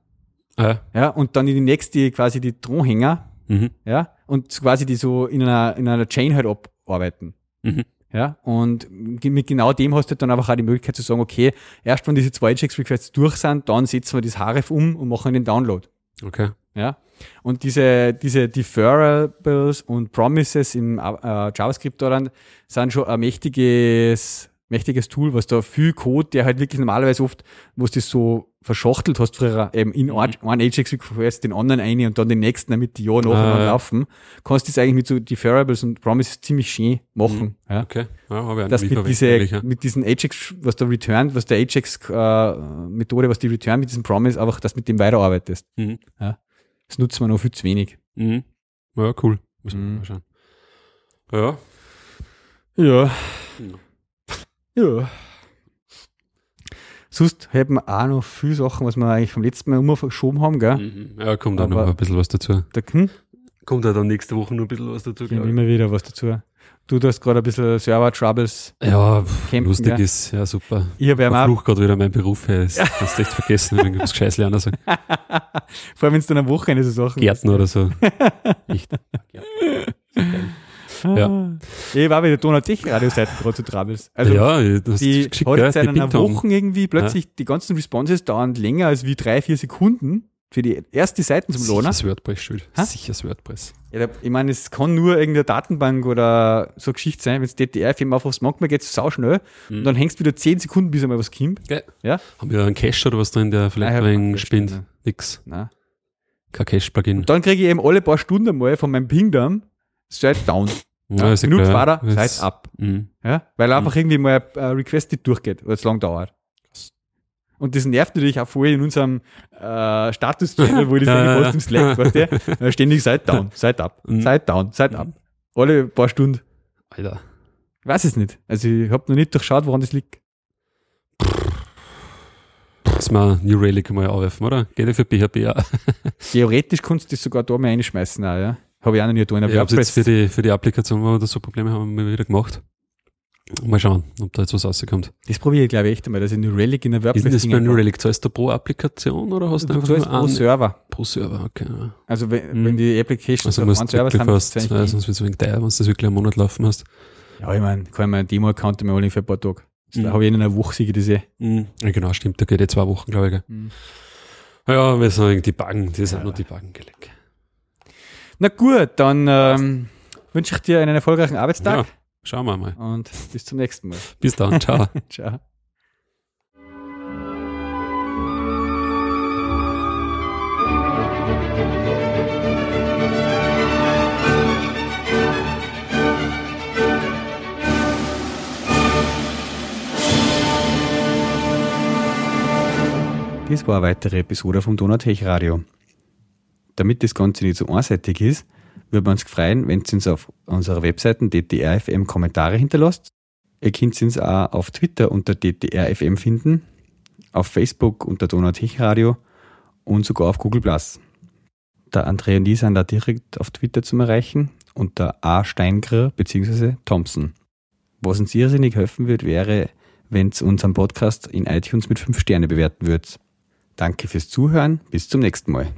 Ah, ja, und dann in die nächste quasi die Drohhänger, mhm. ja, und quasi die so in einer, in einer Chain halt abarbeiten. Mhm. Ja, und mit genau dem hast du dann einfach auch die Möglichkeit zu sagen, okay, erst wenn diese zwei Ajax-Requests durch sind, dann setzen wir das href um und machen den Download. Okay. Ja. Und diese, diese Deferables und Promises im äh, JavaScript daran sind schon ein mächtiges, mächtiges Tool, was da viel Code, der halt wirklich normalerweise oft, wo du das so verschachtelt hast früher, eben in Mhm. ein Ajax Request den anderen eine und dann den nächsten, damit die ja nacheinander Ah, ja. laufen, kannst du das eigentlich mit so Deferables und Promises ziemlich schön machen. Ja Okay. Ja, habe ich dass mit, diese, ja. mit diesen Ajax, was da returned, was der Ajax-Methode, was die return mit diesem Promise, einfach, dass du mit dem weiterarbeitest. Mhm. Das nutzt man noch viel zu wenig. Mhm. Ja, cool. Muss man Mhm. mal schauen. Ja. Ja. Ja. Sonst hätten wir auch noch viele Sachen, was wir eigentlich vom letzten Mal immer verschoben haben, gell? Mhm. Ja, kommt dann noch ein bisschen was dazu. Da hm, Kommt ja dann nächste Woche noch ein bisschen was dazu, kommt glaube ich. immer wieder was dazu. Du, du hast gerade ein bisschen Server-Troubles. Ja, Campen, lustig gell? ist, ja super. Ich habe ja auch, gerade wieder mein Beruf, hey, das hast du echt *laughs* vergessen, wenn ich was Gescheiß lernen soll. *laughs* vor allem wenn es dann am Wochenende so Sachen Gärtner oder so. *laughs* Echt. Ah. Ich war bei der Donau-Tech-Radioseite gerade zu Troubles. Also, ja, du hast die geschickt, hat seit einer. Woche irgendwie plötzlich, die ganzen Responses dauern länger als wie drei, vier Sekunden für die erste Seiten zum Lohner. Sichers WordPress schuld. Hä? Sichers WordPress. Ja, ich meine, es kann nur irgendeine Datenbank oder so eine Geschichte sein, wenn es DTR-Film aufrufst, manchmal geht es sau schnell Mhm. und dann hängst du wieder 10 Sekunden, bis einmal was kommt. Geil. Ja? Haben wir einen Cache oder was drin, der vielleicht Nein, ein wenig spinnt? drin. Nix. Nein. Kein Cache-Plugin. Dann kriege ich eben alle paar Stunden mal von meinem Pingdom Site down. Ja, ja genug klar. weiter, Das- Site up. Mhm. Ja? Weil einfach irgendwie mal ein Request nicht durchgeht oder es lang dauert. Und das nervt natürlich auch voll in unserem äh, Status-Channel, wo ich *laughs* das ja. im Slack, weißt du? Ständig Site down, Site up, Mhm. Site down, Site up. Alle paar Stunden. Alter. Ich weiß es nicht. Also ich habe noch nicht durchschaut, woran das liegt. Muss man New Relic mal aufwerfen, oder? Geht ja für PHP auch. *laughs* Theoretisch kannst du das sogar da mal reinschmeißen auch, ja. Habe ich auch noch nie getan. Ich habe jetzt für die, für die Applikation, wo wir da so Probleme haben, mal wieder gemacht. Mal schauen, ob da jetzt was rauskommt. Das probiere ich, glaube ich, echt einmal, dass ich New Relic in der Ist WordPress denn das bei New. Relic? Zahlst du pro Applikation oder hast du Du einfach zahlst nur pro einen- Server. pro Server? Okay. ja. Also wenn, Hm. wenn die Applications Also auf du Server sind, fast, ist es eigentlich- sonst wird es wegen teuer, wenn du das wirklich einen Monat laufen hast. ja, ich meine, kann ich mir einen Demo-Account mal holen für ein paar Tage. Da Mhm. habe ich in einer Woche sicher das eh. Ja, genau, stimmt. Da geht eh zwei Wochen, glaube ich. Mhm. Ja, wir sind die Baggen, die sind nur die Baggen gelegt. Na gut, dann ähm, wünsche ich dir einen erfolgreichen Arbeitstag Ja, schauen wir mal. und bis zum nächsten Mal. Bis dann, *laughs* ciao. Ciao. Das war eine weitere Episode vom Donatech Radio. Damit das Ganze nicht so einseitig ist, würden wir uns freuen, wenn ihr uns auf unserer Webseite DTRFM Kommentare hinterlasst. Ihr könnt uns auch auf Twitter unter DTRFM finden, auf Facebook unter Donatech Radio und sogar auf Google Plus. Der André und ich sind da direkt auf Twitter zum Erreichen unter A. Steingrer bzw. Thompson. Was uns irrsinnig helfen wird, wäre, wenn ihr unseren Podcast in iTunes mit 5 Sterne bewerten würdet. Danke fürs Zuhören, bis zum nächsten Mal.